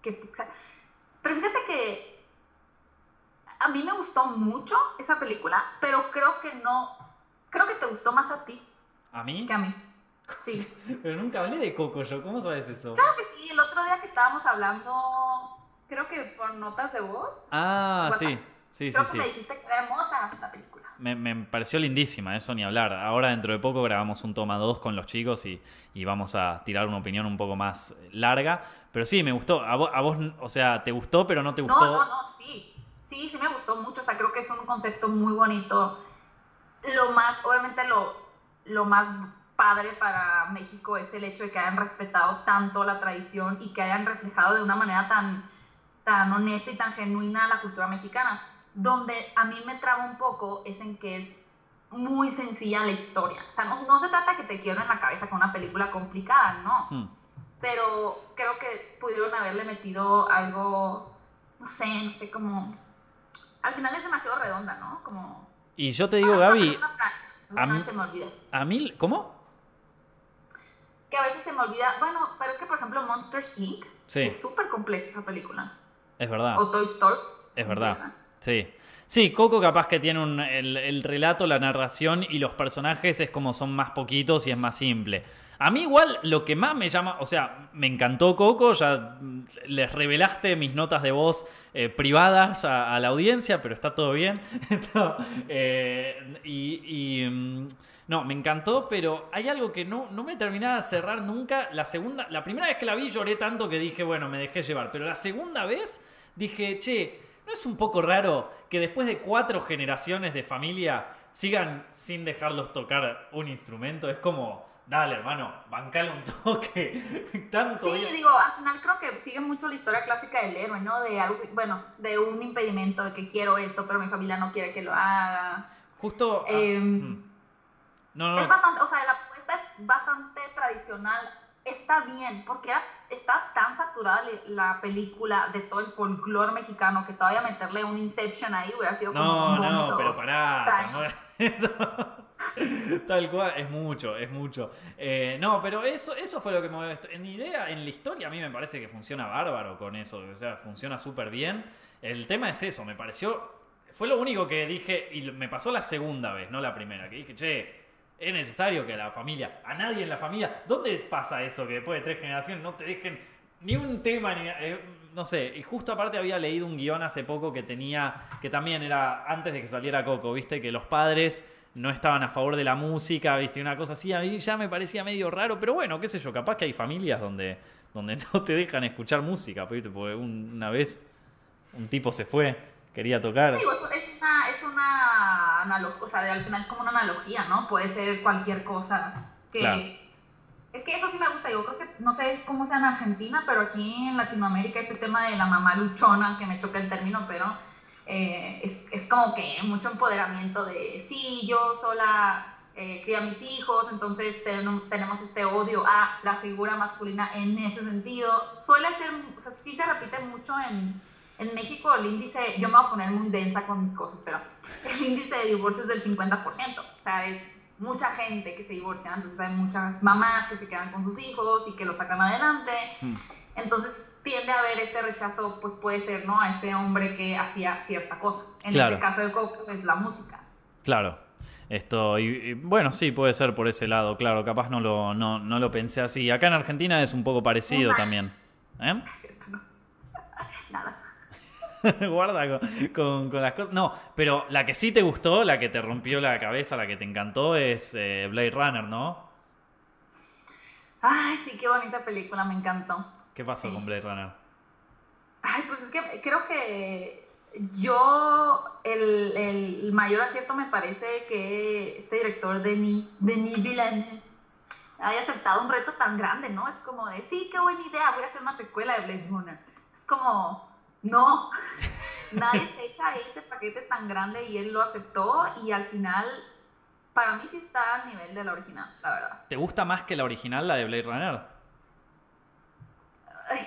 S2: que... Pero fíjate que a mí me gustó mucho esa película, pero creo que no... Creo que te gustó más a ti.
S1: ¿A mí?
S2: Que a mí. Sí.
S1: pero nunca hablé de Coco yo, ¿cómo sabes eso?
S2: Claro que sí, el otro día que estábamos hablando, creo que por notas de voz.
S1: Ah, sí. Sí,
S2: Creo
S1: sí,
S2: que me dijiste que era hermosa la película.
S1: Me, pareció lindísima, eso ni hablar. Ahora dentro de poco grabamos un toma 2 con los chicos y, vamos a tirar una opinión un poco más larga. Pero sí, me gustó. A vos, o sea, ¿te gustó pero no te gustó?
S2: No, no, no, sí. Sí, me gustó mucho. O sea, creo que es un concepto muy bonito. Lo más, obviamente lo, lo más padre para México es el hecho de que hayan respetado tanto la tradición y que hayan reflejado de una manera tan, tan honesta y tan genuina la cultura mexicana donde a mí me traba un poco es en que es muy sencilla la historia. O sea, no, se trata que te en la cabeza con una película complicada, no. Hmm. Pero creo que pudieron haberle metido algo, no sé, no sé, como... Al final es demasiado redonda, ¿no? Como...
S1: Y yo te digo, Gaby...
S2: A mí, se me olvida.
S1: ¿A mí? ¿Cómo?
S2: Que a veces se me olvida. Bueno, pero es que, por ejemplo, Monsters Inc. es súper compleja esa película.
S1: Es verdad.
S2: O Toy Story.
S1: Es verdad. Sí. Sí, Coco capaz que tiene un, el, relato, la narración y los personajes es como son más poquitos y es más simple. A mí igual lo que más me llama, o sea, me encantó Coco, ya les revelaste mis notas de voz eh, privadas a, la audiencia, pero está todo bien. Eh, y, mm, no, me encantó, pero hay algo que no, no me terminaba de cerrar nunca. La segunda, la primera vez que la vi lloré tanto que dije, bueno, me dejé llevar, pero la segunda vez dije, che, ¿No es un poco raro que después de cuatro generaciones de familia sigan sin dejarlos tocar un instrumento? Es como, dale hermano, bancale un toque. Tanto
S2: sí, digo, al final creo que sigue mucho la historia clásica del héroe, ¿no? De algo, bueno, de un impedimento de que quiero esto, pero mi familia no quiere que lo haga.
S1: Justo.
S2: Ah, em, hmm. no, no. Es bastante, o sea, la apuesta es bastante tradicional está bien, porque está tan saturada la película de todo el folclore mexicano que todavía meterle un Inception ahí hubiera sido como
S1: No, no, pero pará. Tal cual, es mucho, es mucho. Eh, no, pero eso, eso fue lo que me En idea, en la historia, a mí me parece que funciona bárbaro con eso. O sea, funciona súper bien. El tema es eso, me pareció. Fue lo único que dije, y me pasó la segunda vez, no la primera, que dije, che, es necesario que la familia, a nadie en la familia, ¿dónde pasa eso que después de tres generaciones no te dejen ni un tema, ni, eh, no sé, y justo aparte había leído un guion hace poco que tenía, que también era antes de que saliera Coco, viste, que los padres no estaban a favor de la música, viste, una cosa así, a mí ya me parecía medio raro, pero bueno, qué sé yo, capaz que hay familias donde, donde no te dejan escuchar música, ¿viste? porque una vez un tipo se fue quería tocar.
S2: es una, es una analogía, o sea, al final es como una analogía, ¿no? Puede ser cualquier cosa que... Es que eso sí me gusta, yo creo que, no sé cómo sea en Argentina, pero aquí en Latinoamérica este tema de la mamá luchona, que me choca el término, pero eh, es, es, como que mucho empoderamiento de, sí, yo sola eh, cría a mis hijos, entonces tenemos este odio a la figura masculina en ese sentido. Suele ser, o sea, sí se repite mucho en en México el índice, yo me voy a poner muy densa con mis cosas, pero el índice de divorcio es del 50%. O sea, es mucha gente que se divorcia, entonces hay muchas mamás que se quedan con sus hijos y que lo sacan adelante. Hmm. Entonces tiende a haber este rechazo, pues puede ser, ¿no? A ese hombre que hacía cierta cosa. En este caso de Coco es la música.
S1: Claro. Esto, y, bueno, sí, puede ser por ese lado, claro, capaz no lo, no, no lo pensé así. Acá en Argentina es un poco parecido también. ¿Eh?
S2: Nada.
S1: Guarda con, las cosas. No, pero la que sí te gustó, la que te rompió la cabeza, la que te encantó es eh, Blade Runner, ¿no?
S2: Ay, sí, qué bonita película, me encantó.
S1: ¿Qué pasó con Blade Runner?
S2: Ay, pues es que creo que yo, el, mayor acierto me parece que este director, Denis, Denis Villeneuve, haya aceptado un reto tan grande, ¿no? Es como de, sí, qué buena idea, voy a hacer una secuela de Blade Runner. Es como, no, nadie se echa ese paquete tan grande y él lo aceptó y al final, para mí sí está a nivel de la original, la verdad.
S1: ¿Te gusta más que la original, la de Blade Runner?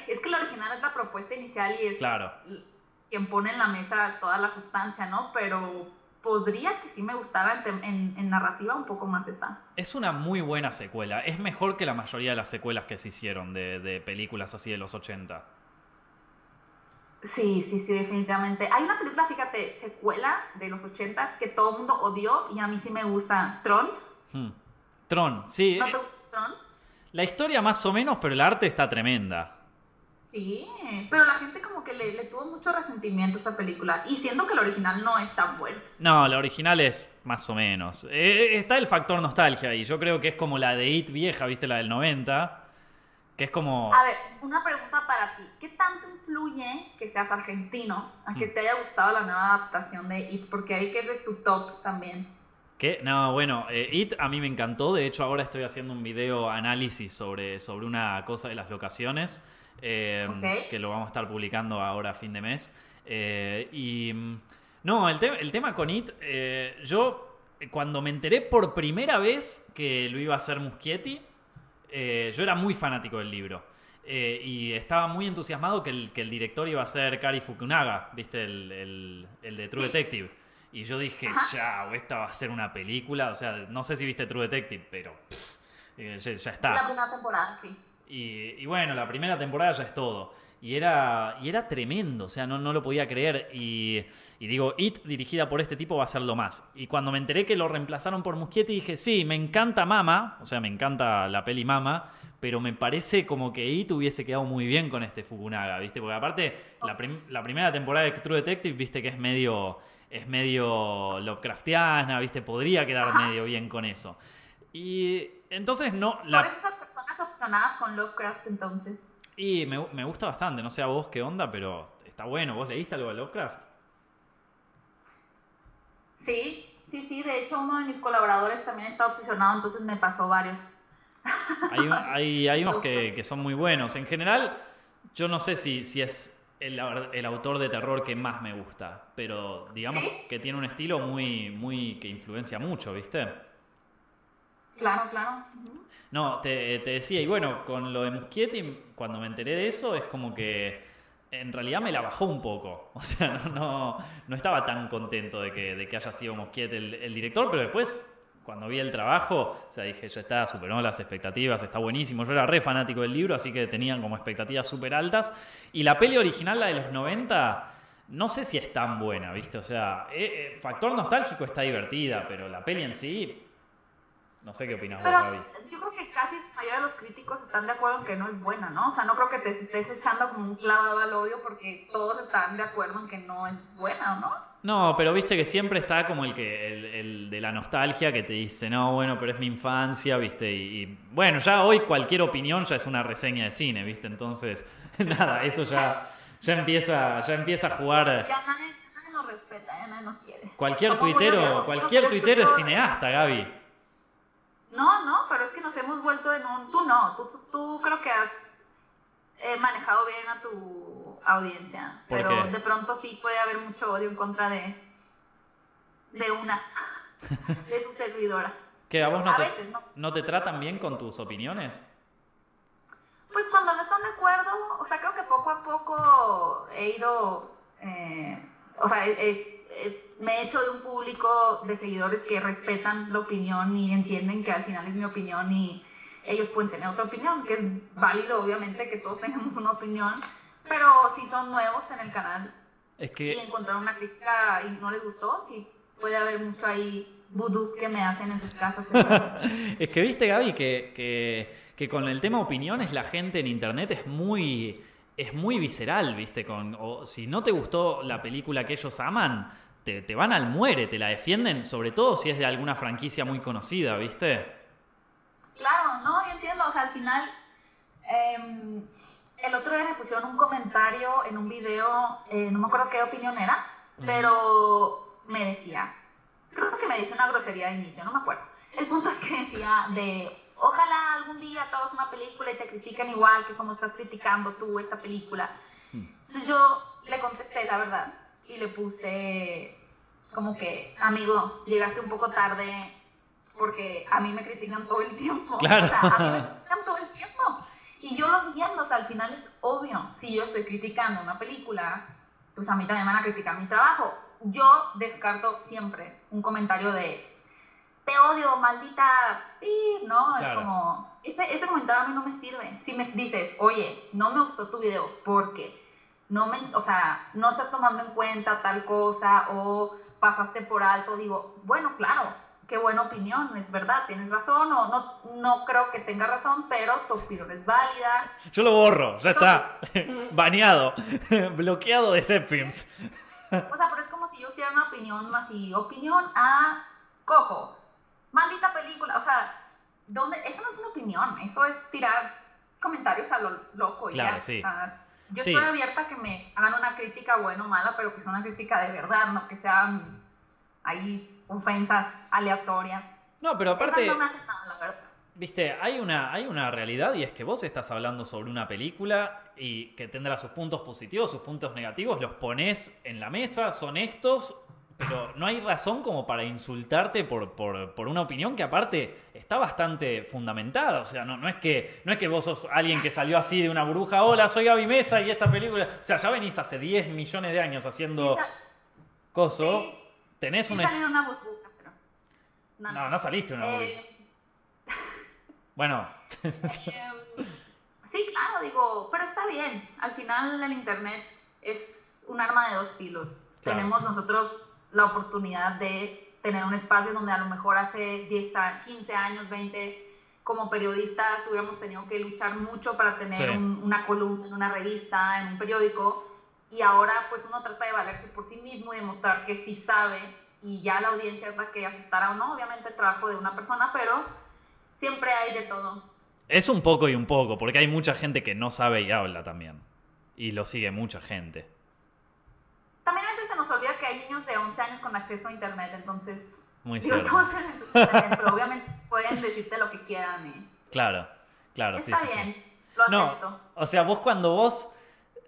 S2: Es que la original es la propuesta inicial y es... Claro quien pone en la mesa toda la sustancia, ¿no? Pero podría que sí me gustara en, narrativa un poco más esta.
S1: Es una muy buena secuela. Es mejor que la mayoría de las secuelas que se hicieron de, películas así de los 80.
S2: Sí, sí, sí, definitivamente. Hay una película, fíjate, secuela de los 80 que todo el mundo odió y a mí sí me gusta. Tron.
S1: Hmm. Tron, sí.
S2: ¿No te gusta Tron?
S1: La historia más o menos, pero el arte está tremenda.
S2: Sí, pero la gente como que le, tuvo mucho resentimiento a esa película. Y siendo que la original no es tan buena.
S1: No, la original es más o menos. Eh, está el factor nostalgia ahí. Yo creo que es como la de It vieja, ¿viste? La del 90. Que es como...
S2: A ver, una pregunta para ti. ¿Qué tanto influye que seas argentino a que mm. te haya gustado la nueva adaptación de It? Porque ahí que es de tu top también.
S1: ¿Qué? No, bueno, eh, It a mí me encantó. De hecho, ahora estoy haciendo un video análisis sobre, sobre una cosa de las locaciones. Em, que lo vamos a estar publicando ahora a fin de mes. Eh, y mm, no, el, el, tema con It, eh, yo cuando me enteré por primera vez que lo iba a hacer Muschietti, eh, yo era muy fanático del libro. y estaba muy entusiasmado que el, que el, director iba a ser Kari Fukunaga, ¿viste? El, el, de True Detective. Y yo dije, ya, esta va a ser una película. O sea, no sé si viste True Detective, pero ya, ya, está.
S2: La primera temporada, sí.
S1: Y, bueno, la primera temporada ya es todo. Y era, y era tremendo, o sea, no, no lo podía creer. Y, digo, It, dirigida por este tipo, va a ser lo más. Y cuando me enteré que lo reemplazaron por Muschietti, dije, sí, me encanta Mama, o sea, me encanta la peli Mama, pero me parece como que It hubiese quedado muy bien con este Fukunaga, ¿viste? Porque aparte, la, primera temporada de True Detective, viste que es medio, es medio Lovecraftiana, ¿viste? Podría quedar medio bien con eso. Y entonces no...
S2: La obsesionadas con Lovecraft entonces.
S1: Y me, me, gusta bastante, no sé a vos qué onda, pero está bueno. ¿Vos leíste algo de Lovecraft?
S2: Sí, sí, sí. De hecho, uno de mis colaboradores también está obsesionado, entonces me pasó varios.
S1: Hay, hay, hay unos que, que, son muy buenos. En general, yo no sé si, si es el, el, autor de terror que más me gusta, pero digamos que tiene un estilo muy, muy que influencia mucho, ¿viste?
S2: Claro, claro.
S1: No, te, decía, y bueno, con lo de Muschietti, cuando me enteré de eso, es como que en realidad me la bajó un poco. O sea, no, no, estaba tan contento de que, de que haya sido Muschietti el, director, pero después, cuando vi el trabajo, o sea, dije, ya está, superó las expectativas, está buenísimo. Yo era re fanático del libro, así que tenían como expectativas súper altas. Y la peli original, la de los 90, no sé si es tan buena, ¿viste? O sea, eh, eh, factor nostálgico está divertida, pero la peli en sí no sé qué opinas
S2: Pero Yo creo que casi la mayoría de los críticos están de acuerdo en que no es buena, ¿no? O sea, no creo que te estés echando como un clavado al odio porque todos están de acuerdo en que no es buena, ¿no?
S1: No, pero viste que siempre está como el que el, de la nostalgia que te dice, no, bueno, pero es mi infancia, viste, y, bueno, ya hoy cualquier opinión ya es una reseña de cine, viste, entonces, nada, eso ya, ya empieza, ya empieza a jugar.
S2: Ya nadie, nos respeta, ya nadie nos quiere.
S1: Cualquier tuitero, cualquier tuitero es cineasta, Gaby.
S2: No, no, pero es que nos hemos vuelto en un... Tú no, tú, tú creo que has eh, manejado bien a tu audiencia, pero de pronto sí puede haber mucho odio en contra de, de una, de su servidora.
S1: ¿Que a vos no, te, no. te tratan bien con tus opiniones?
S2: Pues cuando no están de acuerdo, o sea, creo que poco a poco he ido, eh, o sea, he, eh, me he hecho de un público de seguidores que respetan la opinión y entienden que al final es mi opinión y ellos pueden tener otra opinión, que es válido obviamente que todos tengamos una opinión, pero si son nuevos en el canal es que... y encontraron una crítica y no les gustó, sí puede haber mucho ahí vudú que me hacen en sus casas.
S1: es que viste Gaby que, que, que con el tema opiniones la gente en internet es muy es muy visceral, ¿viste? Con, o, si no te gustó la película que ellos aman, te, te, van al muere, te la defienden, sobre todo si es de alguna franquicia muy conocida, ¿viste?
S2: Claro, no, yo entiendo, o sea, al final, em, el otro día me pusieron un comentario en un video, eh, no me acuerdo qué opinión era, pero me decía, creo que me dice una grosería de inicio, no me acuerdo. El punto es que decía de ojalá algún día todos una película y te critican igual que como estás criticando tú esta película. Hmm. Entonces yo le contesté la verdad y le puse como que, amigo, llegaste un poco tarde porque a mí me critican todo el tiempo. Claro. O sea, a mí me critican todo el tiempo. Y yo lo entiendo, o sea, al final es obvio, si yo estoy criticando una película, pues a mí también van a criticar mi trabajo. Yo descarto siempre un comentario de te odio, maldita, ¿no? Es como, ese, ese comentario a mí no me sirve. Si me dices, oye, no me gustó tu video porque no me, o sea, no estás tomando en cuenta tal cosa o pasaste por alto, digo, bueno, claro, qué buena opinión, es verdad, tienes razón o no, no creo que tenga razón, pero tu opinión es válida.
S1: Yo lo borro, ya está, baneado, bloqueado de Zepfilms.
S2: O sea, pero es como si yo hiciera una opinión más y opinión a Coco maldita película, o sea, ¿dónde? eso no es una opinión, eso es tirar comentarios a lo loco. Claro, ya. sí. yo estoy abierta a que me hagan una crítica buena o mala, pero que sea una crítica de verdad, no que sean ahí ofensas aleatorias.
S1: No, pero aparte... no me hacen nada, la verdad. Viste, hay una, hay una realidad y es que vos estás hablando sobre una película y que tendrá sus puntos positivos, sus puntos negativos, los pones en la mesa, son estos pero no hay razón como para insultarte por, por, una opinión que aparte está bastante fundamentada. O sea, no, no, es que, no es que vos sos alguien que salió así de una bruja, hola, soy Gaby Mesa y esta película... O sea, ya venís hace 10 millones de años haciendo coso. Tenés una... una burbuja, pero... No, no, saliste una burbuja. Eh, bueno.
S2: Eh, sí, claro, digo, pero está bien. Al final el Internet es un arma de dos filos. Tenemos nosotros la oportunidad de tener un espacio donde a lo mejor hace 10, 15 años, 20, como periodistas hubiéramos tenido que luchar mucho para tener una columna en una revista, en un periódico, y ahora pues uno trata de valerse por sí mismo y demostrar que sí sabe, y ya la audiencia es la que aceptará o no, obviamente, el trabajo de una persona, pero siempre hay de todo.
S1: Es un poco y un poco, porque hay mucha gente que no sabe y habla también, y lo sigue mucha gente
S2: nos olvida que hay niños de 11 años con acceso a internet, entonces... Muy digo, todos pero obviamente pueden decirte lo que quieran. Y...
S1: Claro, claro,
S2: Está
S1: sí,
S2: bien, lo acepto.
S1: No, o sea, vos cuando vos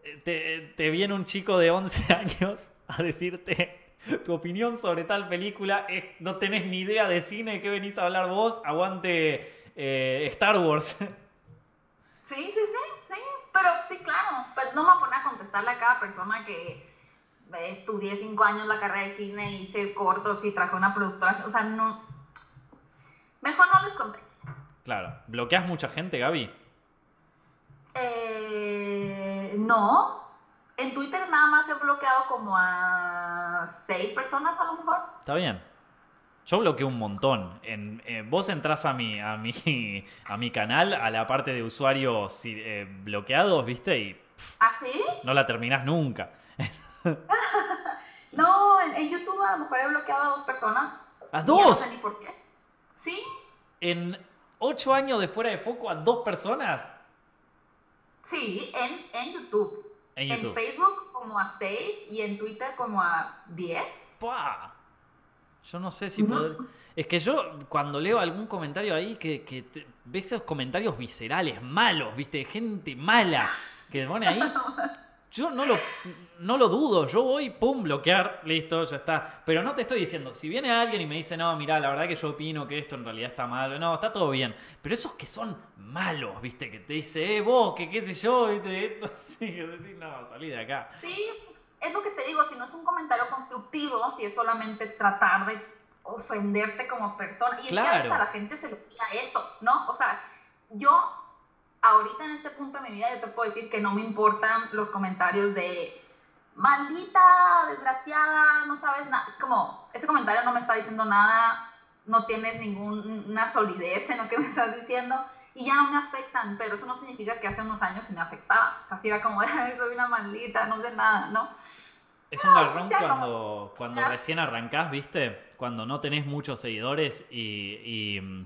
S1: eh, te, te viene un chico de 11 años a decirte tu opinión sobre tal película, no tenés ni idea de cine, ¿qué venís a hablar vos? Aguante eh, Star Wars.
S2: Sí, sí, sí, sí, pero sí, claro, pues no me voy a poner a contestarle a cada persona que estudié cinco años la carrera de cine, hice cortos y traje una productora, o sea, no... Mejor no les conté.
S1: Claro. ¿Bloqueas mucha gente, Gaby?
S2: Eh, no. En Twitter nada más he bloqueado como a seis personas a lo mejor.
S1: Está bien. Yo bloqueo un montón. En, eh, vos entras a mi, a, mi, a mi canal, a la parte de usuarios eh, bloqueados, ¿viste? Y,
S2: ¿Ah, sí?
S1: No la terminás nunca.
S2: no, en, YouTube a lo mejor he bloqueado a dos personas.
S1: ¿A dos? No
S2: sé ni por qué. ¿Sí?
S1: ¿En ocho años de fuera de foco a dos personas?
S2: Sí, en, en YouTube. En, Facebook como a seis y en Twitter como a diez.
S1: Yo no sé si puedo... Es que yo cuando leo algún comentario ahí que, que ves esos comentarios viscerales, malos, viste, gente mala que pone ahí. Yo no lo, no lo dudo, yo voy, pum, bloquear, listo, ya está. Pero no te estoy diciendo, si viene alguien y me dice, no, mira, la verdad que yo opino que esto en realidad está malo, no, está todo bien. Pero esos que son malos, viste, que te dice, eh, vos, que qué sé yo, viste, esto, sí, que decís, no, salí de acá.
S2: Sí, es lo que te digo, si no es un comentario constructivo, si es solamente tratar de ofenderte como persona. Y claro. a la gente se le olvida eso, ¿no? O sea, yo ahorita en este punto de mi vida yo te puedo decir que no me importan los comentarios de maldita, desgraciada, no sabes nada. Es como, ese comentario no me está diciendo nada, no tienes ninguna solidez en lo que me estás diciendo y ya no me afectan, pero eso no significa que hace unos años sí me afectaba. O sea, si era como, soy una maldita, no sé nada, ¿no?
S1: Es un garrón cuando, cuando recién arrancás, ¿viste? Cuando no tenés muchos seguidores y, mm,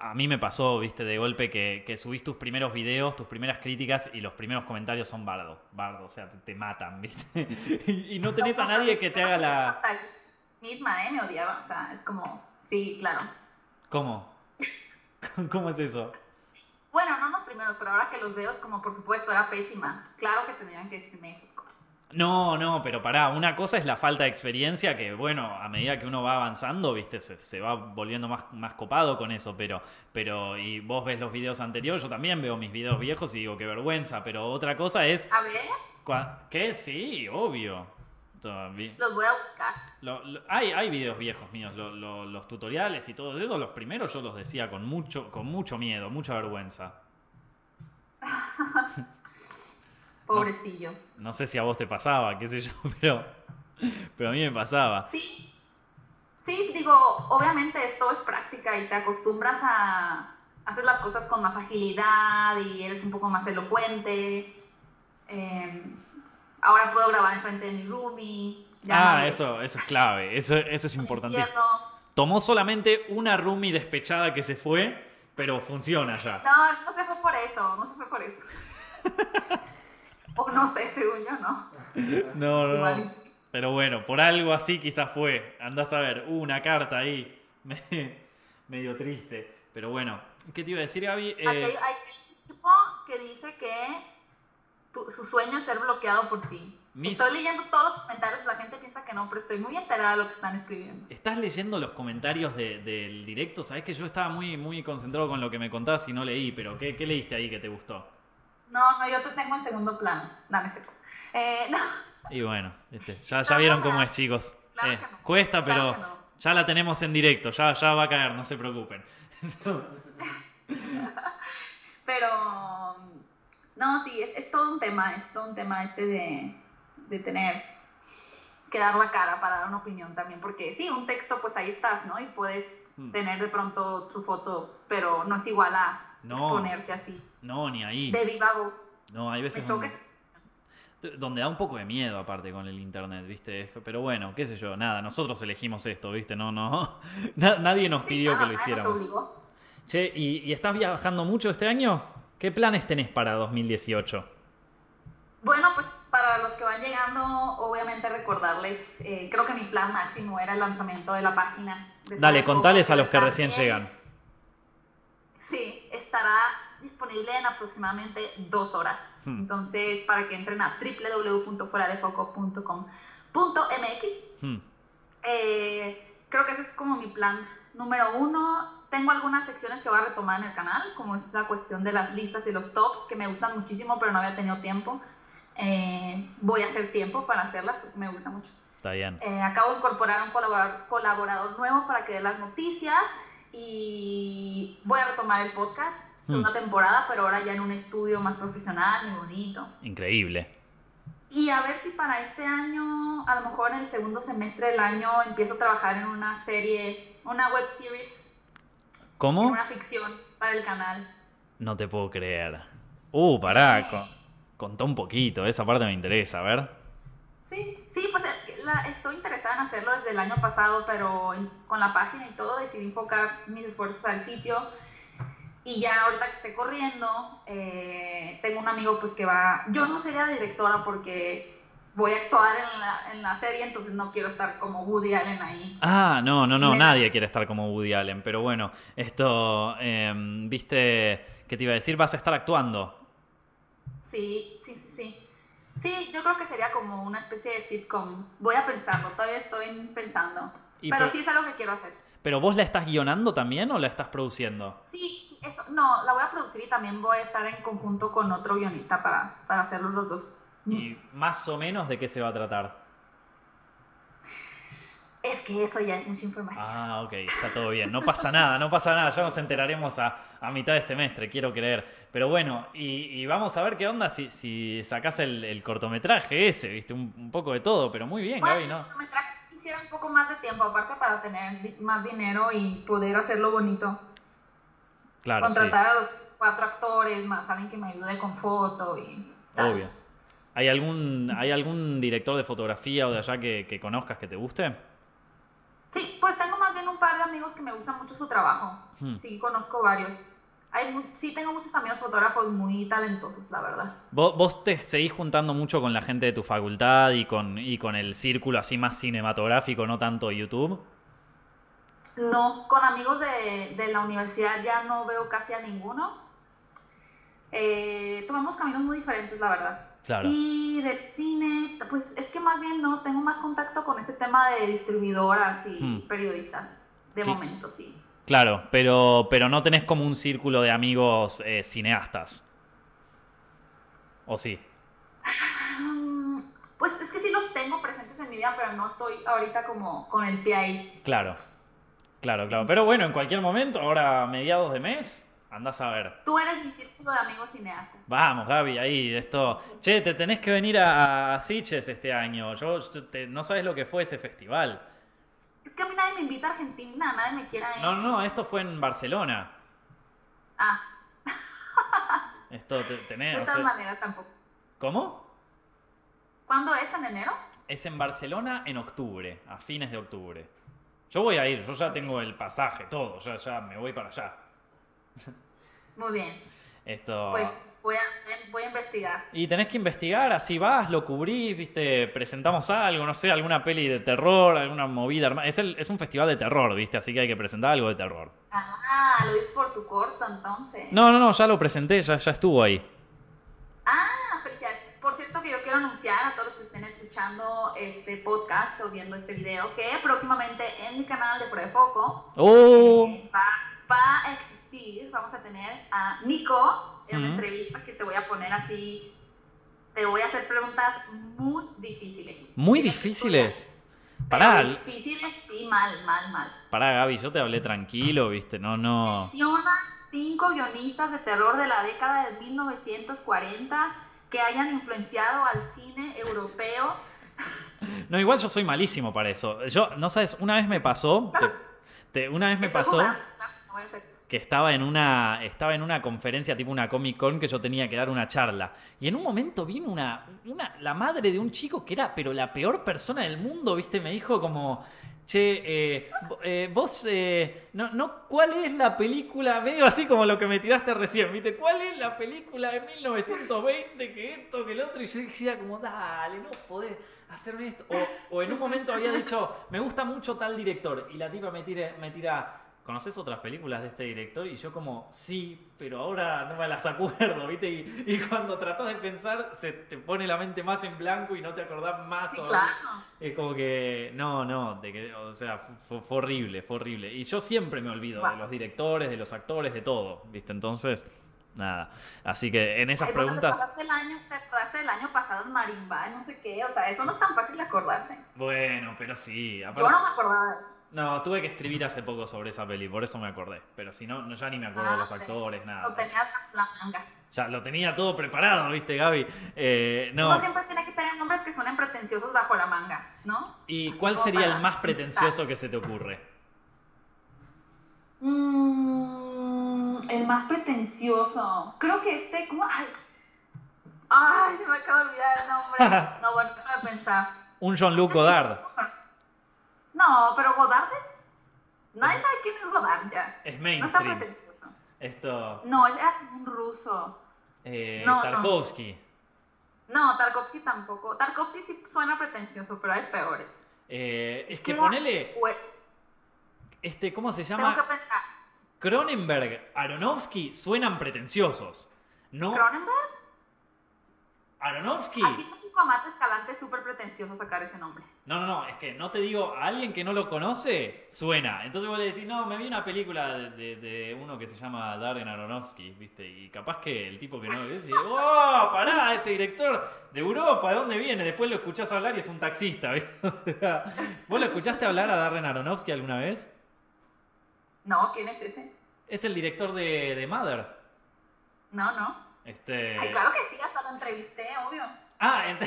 S1: a mí me pasó, ¿viste? De golpe que, que, subís tus primeros videos, tus primeras críticas y los primeros comentarios son bardo, bardo, o sea, te, matan, ¿viste? y, no tenés a nadie que te haga la...
S2: Misma, ¿eh? Me odiaba, o sea, es como, sí, claro.
S1: ¿Cómo? ¿Cómo es eso?
S2: Bueno, no los primeros, pero ahora que los veo, como por supuesto, era pésima. Claro que tendrían que decirme esas cosas.
S1: No, no, pero pará, una cosa es la falta de experiencia que, bueno, a medida que uno va avanzando, viste, se, va volviendo más, más copado con eso, pero, pero, y vos ves los videos anteriores, yo también veo mis videos viejos y digo, qué vergüenza, pero otra cosa es...
S2: A ver.
S1: ¿Qué? Sí, obvio.
S2: Los voy a
S1: buscar. hay, hay videos viejos míos, los tutoriales y todo eso. Los primeros yo los decía con mucho, con mucho miedo, mucha vergüenza.
S2: Pobrecillo.
S1: No, sé si a vos te pasaba, qué sé yo, pero, pero a mí me pasaba.
S2: Sí. Sí, digo, obviamente esto es práctica y te acostumbras a hacer las cosas con más agilidad y eres un poco más elocuente. Eh, ahora puedo grabar enfrente de mi roomie.
S1: ah, eso, eso es clave, eso, eso es importante. Tomó solamente una roomie despechada que se fue, pero funciona ya.
S2: No, no se fue por eso, no se fue por eso. o no sé, según yo no.
S1: No, no. Pero bueno, por algo así quizás fue. Andás a ver, uh, una carta ahí, medio triste. Pero bueno, ¿qué te iba a decir, Gaby?
S2: Eh... Hay, hay un tipo que dice que su sueño es ser bloqueado por ti. Estoy leyendo todos los comentarios, la gente piensa que no, pero estoy muy enterada de lo que están escribiendo.
S1: ¿Estás leyendo los comentarios del directo? Sabes que yo estaba muy, muy concentrado con lo que me contabas y no leí, pero ¿qué, leíste ahí que te gustó?
S2: No, no, yo te tengo en segundo plano. Dame seco. Eh, no.
S1: Y bueno, ya, ya vieron cómo es, chicos. Eh, cuesta, pero ya la tenemos en directo, ya, ya va a caer, no se preocupen.
S2: pero no, sí, es, todo un tema, es todo un tema este de, tener que dar la cara para dar una opinión también, porque sí, un texto, pues ahí estás, ¿no? Y puedes hmm. tener de pronto tu foto, pero no es igual a ponerte así.
S1: No, ni ahí.
S2: De viva voz.
S1: No, hay veces donde, da un poco de miedo aparte con el internet, ¿viste? Pero bueno, qué sé yo, nada, nosotros elegimos esto, ¿viste? No, no, nadie nos pidió que lo hiciéramos. Che, ¿y, ¿y estás viajando mucho este año? ¿Qué planes tenés para 2018?
S2: Bueno, pues para los que van llegando, obviamente recordarles, eh, creo que mi plan máximo era el lanzamiento de la página.
S1: Dale, contales a los que recién llegan.
S2: Sí, estará disponible en aproximadamente dos horas. Hmm. Entonces, para que entren a www.fueradefoco.com.mx. Hmm. Eh, creo que ese es como mi plan número uno tengo algunas secciones que voy a retomar en el canal, como es la cuestión de las listas y los tops, que me gustan muchísimo, pero no había tenido tiempo. Eh, voy a hacer tiempo para hacerlas porque me gusta mucho.
S1: Está bien.
S2: Eh, acabo de incorporar un colaborador, colaborador nuevo para que dé las noticias y voy a retomar el podcast, segunda hmm. temporada, pero ahora ya en un estudio más profesional y bonito.
S1: Increíble.
S2: Y a ver si para este año, a lo mejor en el segundo semestre del año, empiezo a trabajar en una serie, una web series
S1: ¿Cómo?
S2: Una ficción para el canal.
S1: No te puedo creer. Uh, pará, contá un poquito, esa parte me interesa, a ver.
S2: Sí, sí, pues eh, estoy interesada en hacerlo desde el año pasado, pero con la página y todo decidí enfocar mis esfuerzos al sitio. Y ya ahorita que esté corriendo, eh, tengo un amigo pues que va, yo no sería directora porque voy a actuar en la, en la, serie, entonces no quiero estar como Woody Allen ahí.
S1: Ah, no, no, no, nadie quiere estar como Woody Allen, pero bueno, esto, em, viste, ¿qué te iba a decir? ¿Vas a estar actuando?
S2: Sí, sí, sí, sí. Sí, yo creo que sería como una especie de sitcom. Voy a pensarlo, todavía estoy pensando. Pero, sí es algo que quiero hacer.
S1: ¿Pero vos la estás guionando también o la estás produciendo?
S2: Sí, sí, eso. No, la voy a producir y también voy a estar en conjunto con otro guionista para, para hacerlo los dos
S1: ¿Y más o menos de qué se va a tratar?
S2: Que eso ya es mucha información.
S1: Ah, ok, está todo bien. No pasa nada, no pasa nada. Ya nos enteraremos a, mitad de semestre, quiero creer. Pero bueno, y, vamos a ver qué onda si, si sacás el, cortometraje ese, viste, un, poco de todo, pero muy bien, Gaby, ¿no?
S2: El cortometraje quisiera un poco más de tiempo, aparte para tener más dinero y poder hacerlo bonito. Claro. Contratar a los cuatro actores, más alguien que me ayude con foto y.
S1: Obvio. ¿Hay algún, ¿Hay algún director de fotografía o de allá que, que conozcas que te guste?
S2: Sí, pues tengo más bien un par de amigos que me gusta mucho su trabajo. Hmm. Sí, conozco varios. Hay, sí, tengo muchos amigos fotógrafos muy talentosos, la verdad.
S1: ¿Vos, te seguís juntando mucho con la gente de tu facultad y con, y con el círculo así más cinematográfico, no tanto YouTube?
S2: No, con amigos de, de la universidad ya no veo casi a ninguno. Eh, tomamos caminos muy diferentes, la verdad. Y del cine, pues es que más bien no, tengo más contacto con ese tema de distribuidoras y hmm. periodistas, de momento, sí.
S1: Claro, pero, pero no tenés como un círculo de amigos eh, cineastas. ¿O sí?
S2: Mm, pues es que sí los tengo presentes en mi vida, pero no estoy ahorita como con el pie ahí.
S1: Claro, claro, claro. Pero bueno, en cualquier momento, ahora mediados de mes, Andás a ver.
S2: Tú eres mi círculo de amigos cineastas.
S1: Vamos, Gaby, ahí, esto. Che, te tenés que venir a, a este año. Yo, no sabes lo que fue ese festival.
S2: Es que a mí nadie me invita a Argentina, nadie me quiere ir.
S1: No, no, esto fue en Barcelona.
S2: Ah.
S1: esto te, tenés.
S2: De todas maneras, tampoco.
S1: ¿Cómo?
S2: ¿Cuándo es? ¿En enero?
S1: Es en Barcelona en octubre, a fines de octubre. Yo voy a ir, yo ya tengo el pasaje, todo, ya, ya me voy para allá.
S2: Muy bien.
S1: Esto...
S2: Pues voy a, voy a, investigar.
S1: Y tenés que investigar, así vas, lo cubrís, viste, presentamos algo, no sé, alguna peli de terror, alguna movida. Es, es un festival de terror, viste, así que hay que presentar algo de terror.
S2: Ah, lo hice por tu corto entonces.
S1: No, no, no, ya lo presenté, ya, ya estuvo ahí.
S2: Ah, felicidades. Por cierto que yo quiero anunciar a todos los que estén escuchando este podcast o viendo este video que próximamente en mi canal de Fuera Foco
S1: oh.
S2: Eh, va, va a existir vamos a tener a Nico en una entrevista que te voy a poner así, te voy a hacer preguntas muy difíciles.
S1: Muy difíciles. Pará.
S2: Difíciles y mal, mal, mal.
S1: Pará, Gaby, yo te hablé tranquilo, viste, no, no.
S2: Menciona cinco guionistas de terror de la década de 1940 que hayan influenciado al cine europeo.
S1: No, igual yo soy malísimo para eso. Yo, no sabes, una vez me pasó, una vez me pasó que estaba en una estaba en una conferencia tipo una Comic Con que yo tenía que dar una charla. Y en un momento vino una, una la madre de un chico que era pero la peor persona del mundo viste me dijo como che eh, eh, vos eh, no, no cuál es la película medio así como lo que me tiraste recién viste cuál es la película de 1920 que esto que el otro y yo decía como dale no podés hacerme esto o, en un momento había dicho me gusta mucho tal director y la tipa me tira me tira ¿conoces otras películas de este director? Y yo como, sí, pero ahora no me las acuerdo, ¿viste? Y, cuando tratas de pensar, se te pone la mente más en blanco y no te acordás más.
S2: Sí, claro.
S1: Es como que, no, no, de que, o sea, fue, horrible, fue horrible. Y yo siempre me olvido de los directores, de los actores, de todo, ¿viste? Entonces... Nada. Así que en esas preguntas.
S2: Te acordaste, el año, te acordaste el año pasado en Marimba, no sé qué. O sea, eso no es tan fácil de acordarse.
S1: Bueno, pero sí.
S2: Yo no me acordaba de eso.
S1: No, tuve que escribir hace poco sobre esa peli, por eso me acordé. Pero si no, ya ni me acuerdo de los ah, actores, nada.
S2: Lo tenía la manga.
S1: Ya lo tenía todo preparado, ¿viste, Gaby?
S2: Eh, no. Uno siempre tiene que tener nombres que suenen pretenciosos bajo la manga, ¿no?
S1: ¿Y cuál sería el más pretencioso que se te ocurre?
S2: El más pretencioso. Creo que este. ¿cómo? Ay, ay, se me acaba de olvidar el nombre. no, bueno, déjame pensar.
S1: Un Jean-Luc Godard.
S2: No, pero Godard es. Nadie sabe quién es Godard ya.
S1: Es mainstream.
S2: No está pretencioso.
S1: Esto.
S2: No, él era como un ruso.
S1: Eh, Tarkovsky.
S2: No. Tarkovsky tampoco. Tarkovsky sí suena pretencioso, pero hay peores.
S1: Eh, es, que, ponele. Este, ¿cómo se llama?
S2: Tengo que pensar.
S1: Cronenberg, Aronofsky suenan pretenciosos. ¿No?
S2: ¿Cronenberg?
S1: Aronofsky.
S2: Aquí en México, Amate Escalante es súper pretencioso sacar ese nombre.
S1: No, no, no, es que no te digo, a alguien que no lo conoce, suena. Entonces vos le decís, no, me vi una película de, de, uno que se llama Darren Aronofsky, ¿viste? Y capaz que el tipo que no lo ve dice, ¡oh, pará, este director de Europa, ¿de dónde viene? Después lo escuchás hablar y es un taxista, ¿viste? ¿Vos lo escuchaste hablar a Darren Aronofsky alguna vez?
S2: No, ¿quién es ese?
S1: Es el director de, de Mother.
S2: No, no.
S1: Este...
S2: Ay, claro que sí, hasta lo entrevisté, obvio.
S1: Ah,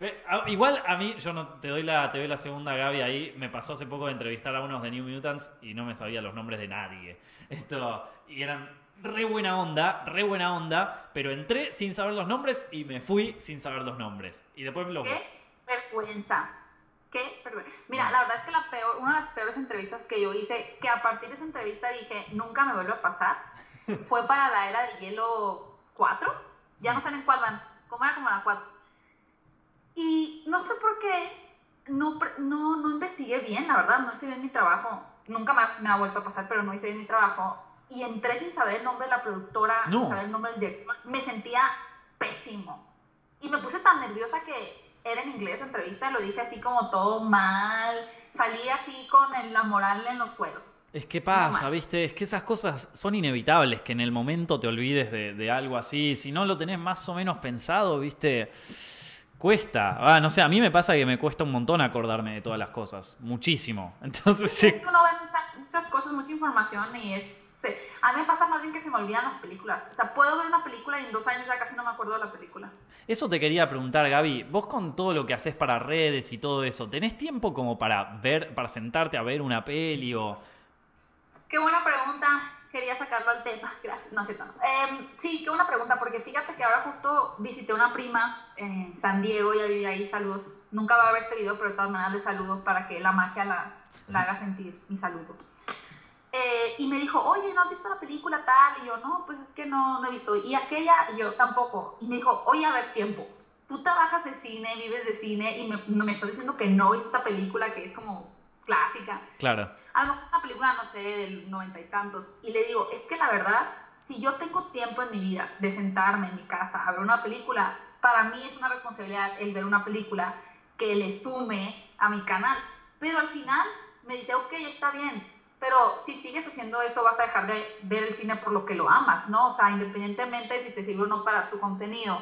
S1: igual a mí, yo no te doy la, te doy la segunda Gaby ahí. Me pasó hace poco de entrevistar a unos de New Mutants y no me sabía los nombres de nadie. Esto, y eran re buena onda, re buena onda, pero entré sin saber los nombres y me fui sin saber los nombres. Y después me lo.
S2: Qué vergüenza. Qué. Mira, la verdad es que la peor, una de las peores entrevistas que yo hice, que a partir de esa entrevista dije, nunca me vuelve a pasar, fue para la era de hielo cuatro, ya no saben cuál van, como era como la cuatro. Y no sé por qué no, no, no investigué bien, la verdad, no hice bien mi trabajo. Nunca más me ha vuelto a pasar, pero no hice bien mi trabajo. Y entré sin saber el nombre de la productora, sin saber el nombre del director. Me sentía pésimo. Y me puse tan nerviosa que era en inglés la entrevista, lo dije así como todo mal. Salí así con la moral en los suelos.
S1: Es que pasa, ¿viste? Es que esas cosas son inevitables, que en el momento te olvides de, algo así. Si no lo tenés más o menos pensado, ¿viste? Cuesta. Ah, no sé, a mí me pasa que me cuesta un montón acordarme de todas las cosas. Muchísimo. Entonces,
S2: sí. Es que uno ve muchas, cosas, mucha información y es... A mí me pasa más bien que se me olvidan las películas. O sea, puedo ver una película y en dos años ya casi no me acuerdo de la película.
S1: Eso te quería preguntar, Gaby. Vos con todo lo que haces para redes y todo eso, ¿tenés tiempo como para ver, para sentarte a ver una peli o
S2: Qué buena pregunta. Quería sacarlo al tema. Gracias. No sé tanto. Em, sí, qué buena pregunta, porque fíjate que ahora justo visité una prima en San Diego, ya vive ahí, saludos. Nunca va a ver este video, pero de todas maneras le saludo para que la magia la, la haga sentir mi saludo. Eh, y me dijo, oye, ¿no has visto la película tal? Y yo, no, pues es que no, no he visto. Y aquella, y yo tampoco. Y me dijo, oye, a ver, tiempo. Tú trabajas de cine, vives de cine, y me, me estás diciendo que no viste esta película que es como clásica.
S1: Claro.
S2: A lo mejor una película, no sé, del noventa y tantos. Y le digo, es que la verdad, si yo tengo tiempo en mi vida de sentarme en mi casa a ver una película, para mí es una responsabilidad el ver una película que le sume a mi canal. Pero al final me dice, ok, está bien, pero si sigues haciendo eso vas a dejar de ver el cine por lo que lo amas, ¿no? O sea, independientemente de si te sirve o no para tu contenido,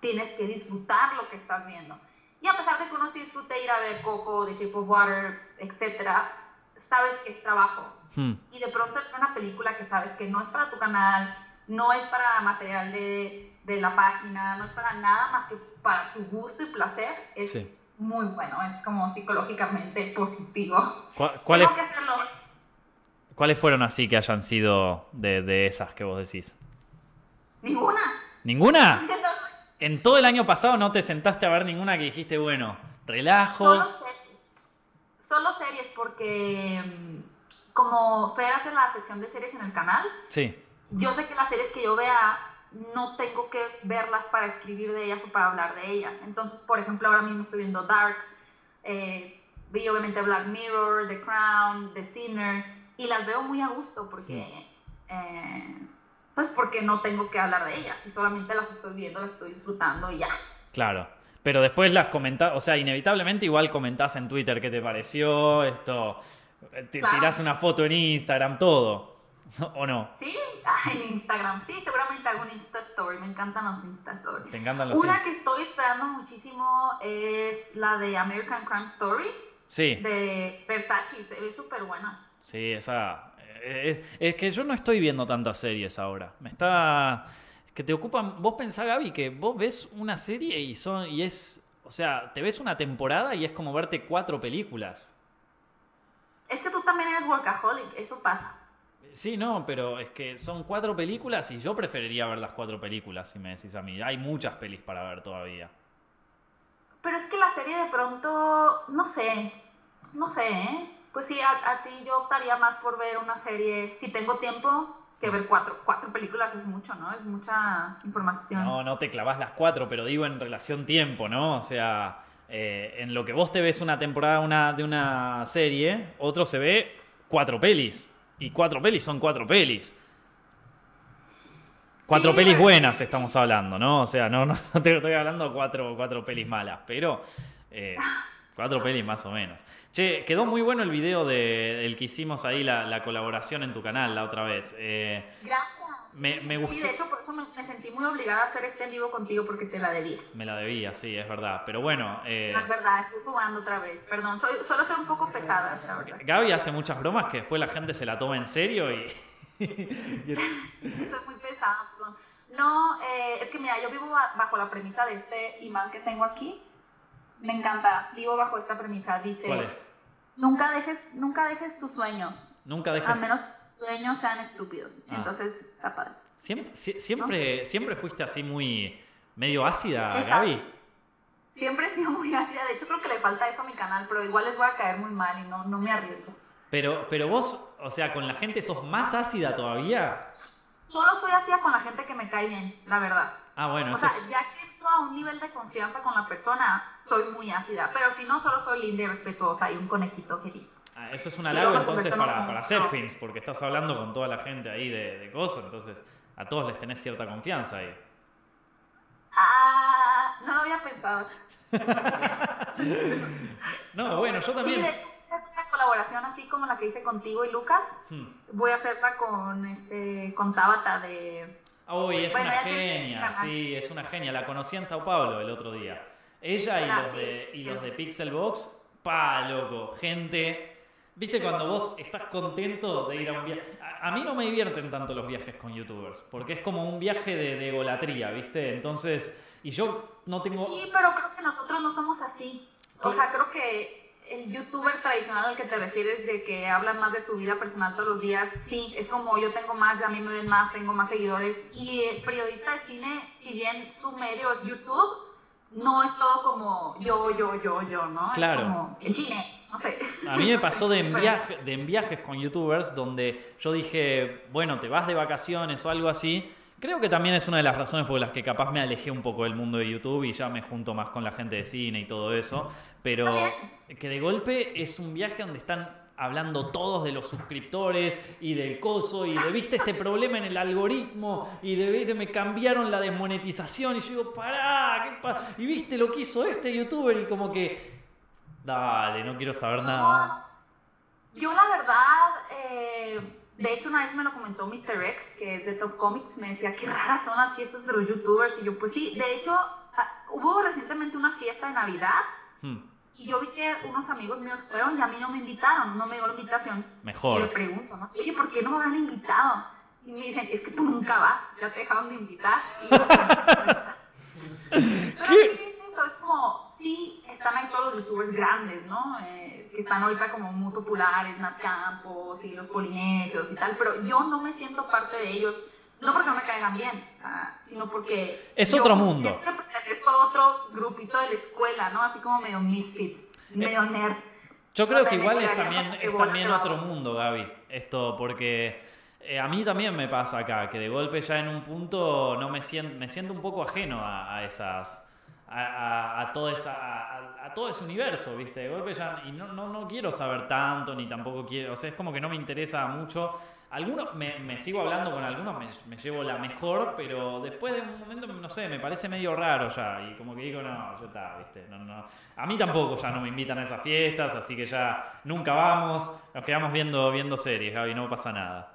S2: tienes que disfrutar lo que estás viendo. Y a pesar de que uno sí disfrute ir a ver Coco, The Shape of Water, etcétera, sabes que es trabajo. Hmm. Y de pronto es una película que sabes que no es para tu canal, no es para material de, de la página, no es para nada más que para tu gusto y placer, es muy bueno, es como psicológicamente positivo.
S1: ¿Cuál, que hacerlo. ¿Cuáles fueron así que hayan sido de, de esas que vos decís?
S2: Ninguna.
S1: ¿Ninguna? en todo el año pasado no te sentaste a ver ninguna que dijiste, bueno, relajo.
S2: Solo series. Solo series porque mm, como Fer hace la sección de series en el canal,
S1: sí.
S2: yo sé que las series que yo vea no tengo que verlas para escribir de ellas o para hablar de ellas. Entonces, por ejemplo, ahora mismo estoy viendo Dark, eh, vi obviamente Black Mirror, The Crown, The Sinner, y las veo muy a gusto porque... Eh, pues porque no tengo que hablar de ellas y solamente las estoy viendo, las estoy disfrutando y ya.
S1: Claro. Pero después las comentás, o sea, inevitablemente igual comentás en Twitter qué te pareció, esto, tirás una foto en Instagram, todo, ¿o no?
S2: Sí, en Instagram, sí, seguramente hago un Insta Story, me encantan los Insta Stories.
S1: Te encantan los
S2: Una que estoy esperando muchísimo es la de American Crime Story.
S1: Sí.
S2: De Versace, se ve súper buena.
S1: Sí, esa, es, que yo no estoy viendo tantas series ahora. Me está. Que te ocupan. Vos pensás, Gaby, que vos ves una serie y son. y es. O sea, te ves una temporada y es como verte cuatro películas.
S2: Es que tú también eres workaholic, eso pasa.
S1: Sí, no, pero es que son cuatro películas y yo preferiría ver las cuatro películas, si me decís a mí. Hay muchas pelis para ver todavía.
S2: Pero es que la serie de pronto, no sé, no sé, ¿eh? Pues sí, a, ti yo optaría más por ver una serie, si tengo tiempo, que ver cuatro, cuatro películas es mucho, ¿no? Es mucha información.
S1: No, no te clavas las cuatro, pero digo en relación tiempo, ¿no? O sea, eh, en lo que vos te ves una temporada una, de una serie, otro se ve cuatro pelis. Y cuatro pelis son cuatro pelis. Cuatro pelis buenas estamos hablando, ¿no? O sea, no, no te estoy hablando cuatro, cuatro pelis malas, pero eh, cuatro pelis más o menos. Che, quedó muy bueno el video de, del que hicimos ahí la, colaboración en tu canal la otra vez.
S2: Eh, Gracias.
S1: Me, me gustó.
S2: Sí, de hecho, por eso me, sentí muy obligada a hacer este en vivo contigo porque te la debía.
S1: Me la debía, sí, es verdad. Pero bueno.
S2: Eh... es verdad, estoy jugando otra vez. Perdón, soy, solo soy un poco pesada, la verdad.
S1: Gaby hace muchas bromas que después la gente se la toma en serio y.
S2: soy muy pesada, perdón. No, eh, es que mira, yo vivo bajo la premisa de este imán que tengo aquí. Me encanta, vivo bajo esta premisa. Dice.
S1: ¿Cuál es?
S2: Nunca dejes, nunca dejes tus sueños.
S1: Nunca dejes.
S2: A menos sueños sean estúpidos. Ah. Entonces, está padre.
S1: Siempre, siempre, siempre fuiste así muy medio ácida, Gaby.
S2: Siempre he sido muy ácida. De hecho, creo que le falta eso a mi canal, pero igual les voy a caer muy mal y no, no me arriesgo.
S1: Pero, pero vos, o sea, con la gente sos más ácida todavía.
S2: Solo soy ácida con la gente que me cae bien, la verdad.
S1: Ah, bueno.
S2: O sea, ya que entro a un nivel de confianza con la persona, soy muy ácida. Pero si no, solo soy linda y respetuosa y un conejito feliz.
S1: Ah, eso es un halago entonces para, para hacer films, porque estás hablando con toda la gente ahí de, de Gozo, entonces a todos les tenés cierta confianza ahí.
S2: Ah, no lo había pensado.
S1: no, bueno, yo también.
S2: Sí, de hecho, una colaboración así como la que hice contigo y Lucas. Hmm. Voy a hacerla con este con Tabata de.
S1: Uy, es una genia, sí, es una genia. La conocí en Sao Paulo el otro día. Ella y ah, los de y los de Pixelbox, pa loco, gente Viste cuando vos estás contento de ir a un viaje. A, mí no me divierten tanto los viajes con youtubers, porque es como un viaje de, de egolatría, ¿viste? Entonces, y yo no tengo.
S2: Sí, pero creo que nosotros no somos así. O sea, creo que el youtuber tradicional al que te refieres de que habla más de su vida personal todos los días, sí, es como yo tengo más, ya a mí me ven más, tengo más seguidores. Y el periodista de cine, si bien su medio es YouTube, no es todo como yo, yo, yo, yo, ¿no?
S1: Claro.
S2: Es como el cine, no sé.
S1: A mí me pasó de en, viaje, de en viajes con youtubers donde yo dije, bueno, te vas de vacaciones o algo así. Creo que también es una de las razones por las que capaz me alejé un poco del mundo de YouTube y ya me junto más con la gente de cine y todo eso. Pero que de golpe es un viaje donde están hablando todos de los suscriptores y del coso y de viste este problema en el algoritmo y de viste me cambiaron la desmonetización y yo digo, pará, ¿qué y viste lo que hizo este youtuber y como que, dale, no quiero saber nada.
S2: Yo la verdad, eh, de hecho una vez me lo comentó Mr. X, que es de Top Comics, me decía, qué raras son las fiestas de los youtubers y yo, pues sí, de hecho ah, hubo recientemente una fiesta de Navidad. Hmm. Y yo vi que unos amigos míos fueron y a mí no me invitaron, no me dio la invitación.
S1: Mejor.
S2: Y le pregunto, ¿no? Oye, ¿por qué no me han invitado? Y me dicen, es que tú nunca vas, ya te dejaron de invitar. Y yo, Pero sí es eso, es como, están ahí todos los youtubers grandes, ¿no? Eh, que están ahorita como muy populares, Nat Campos y los polinesios y tal, pero yo no me siento parte de ellos no porque no me caigan bien, o sea, sino porque...
S1: Es otro mundo.
S2: Siempre pertenezco a otro grupito de la escuela, ¿no? Así como medio misfit, medio nerd.
S1: Yo creo que igual es también, es también otro mundo, Gaby, esto, porque eh, a mí también me pasa acá, que de golpe ya en un punto no me siento, me siento un poco ajeno a, esas... A, todo esa, a, todo ese universo, ¿viste? De golpe ya, y no, no, no quiero saber tanto, ni tampoco quiero, o sea, es como que no me interesa mucho algunos, me, sigo hablando con algunos, me, llevo la mejor, pero después de un momento, no sé, me parece medio raro ya. Y como que digo, no, ya está, ¿viste? No, no. A mí tampoco ya no me invitan a esas fiestas, así que ya nunca vamos. Nos quedamos viendo, viendo series, Gaby, no pasa nada.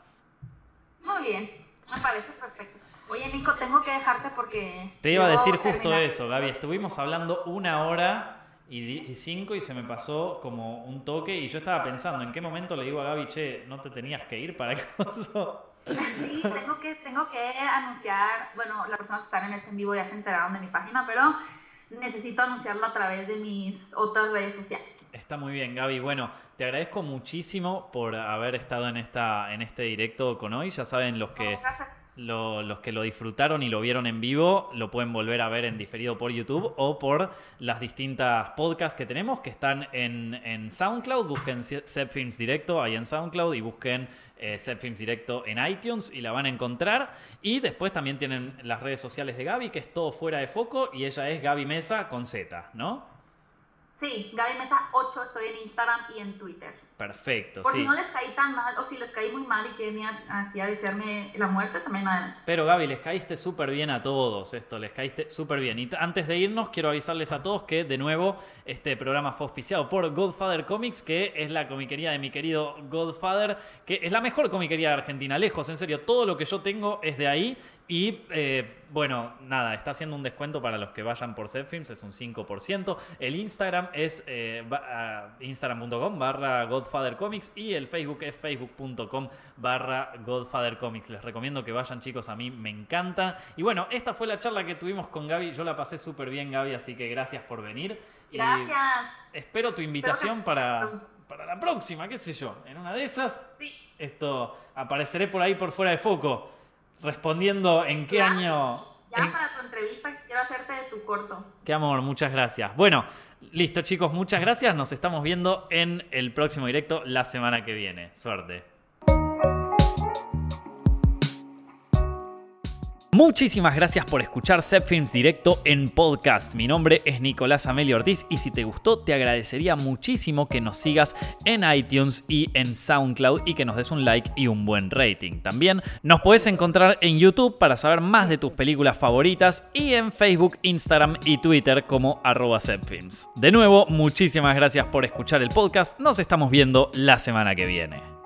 S2: Muy bien, me parece perfecto. Oye, Nico, tengo que dejarte porque.
S1: Te iba a decir justo eso, Gaby. Estuvimos hablando una hora y 5 y se me pasó como un toque y yo estaba pensando en qué momento le digo a Gaby, che, no te tenías que ir para
S2: eso. Sí, tengo que, tengo que anunciar, bueno, las personas que están en este en vivo ya se enteraron de mi página, pero necesito anunciarlo a través de mis otras redes sociales.
S1: Está muy bien, Gaby. Bueno, te agradezco muchísimo por haber estado en, esta, en este directo con hoy. Ya saben los que los que lo disfrutaron y lo vieron en vivo lo pueden volver a ver en diferido por YouTube o por las distintas podcasts que tenemos que están en, SoundCloud. Busquen Films Directo ahí en SoundCloud y busquen eh, Films Directo en iTunes y la van a encontrar. Y después también tienen las redes sociales de Gaby, que es todo fuera de foco y ella es Gaby Mesa con Z, ¿no?
S2: Sí, Gaby Mesa 8, estoy en Instagram y en Twitter.
S1: Perfecto,
S2: Por si no les caí tan mal, o si les caí muy mal y quieren así a desearme la muerte, también adelante.
S1: Pero Gaby, les caíste súper bien a todos esto, les caíste súper bien. Y antes de irnos, quiero avisarles a todos que, de nuevo, este programa fue auspiciado por Godfather Comics, que es la comiquería de mi querido Godfather, que es la mejor comiquería de Argentina, lejos, en serio, todo lo que yo tengo es de ahí y eh, bueno, nada, está haciendo un descuento para los que vayan por Zepfilms, es un 5%. El Instagram es eh, instagram.com barra Godfather Comics y el Facebook es facebook.com barra Godfather Comics. Les recomiendo que vayan chicos, a mí me encanta. Y bueno, esta fue la charla que tuvimos con Gaby, yo la pasé súper bien Gaby, así que gracias por venir.
S2: Gracias.
S1: espero tu invitación para, para la próxima, qué sé yo, en una de esas.
S2: Sí.
S1: Esto, apareceré por ahí por fuera de foco respondiendo en qué año...
S2: Ya para tu entrevista quiero hacerte de tu corto.
S1: Qué amor, muchas gracias. Bueno, listo chicos, muchas gracias. Nos estamos viendo en el próximo directo la semana que viene. Suerte. Muchísimas gracias por escuchar Films Directo en podcast. Mi nombre es Nicolás Amelio Ortiz y si te gustó te agradecería muchísimo que nos sigas en iTunes y en SoundCloud y que nos des un like y un buen rating. También nos puedes encontrar en YouTube para saber más de tus películas favoritas y en Facebook, Instagram y Twitter como arroba De nuevo, muchísimas gracias por escuchar el podcast. Nos estamos viendo la semana que viene.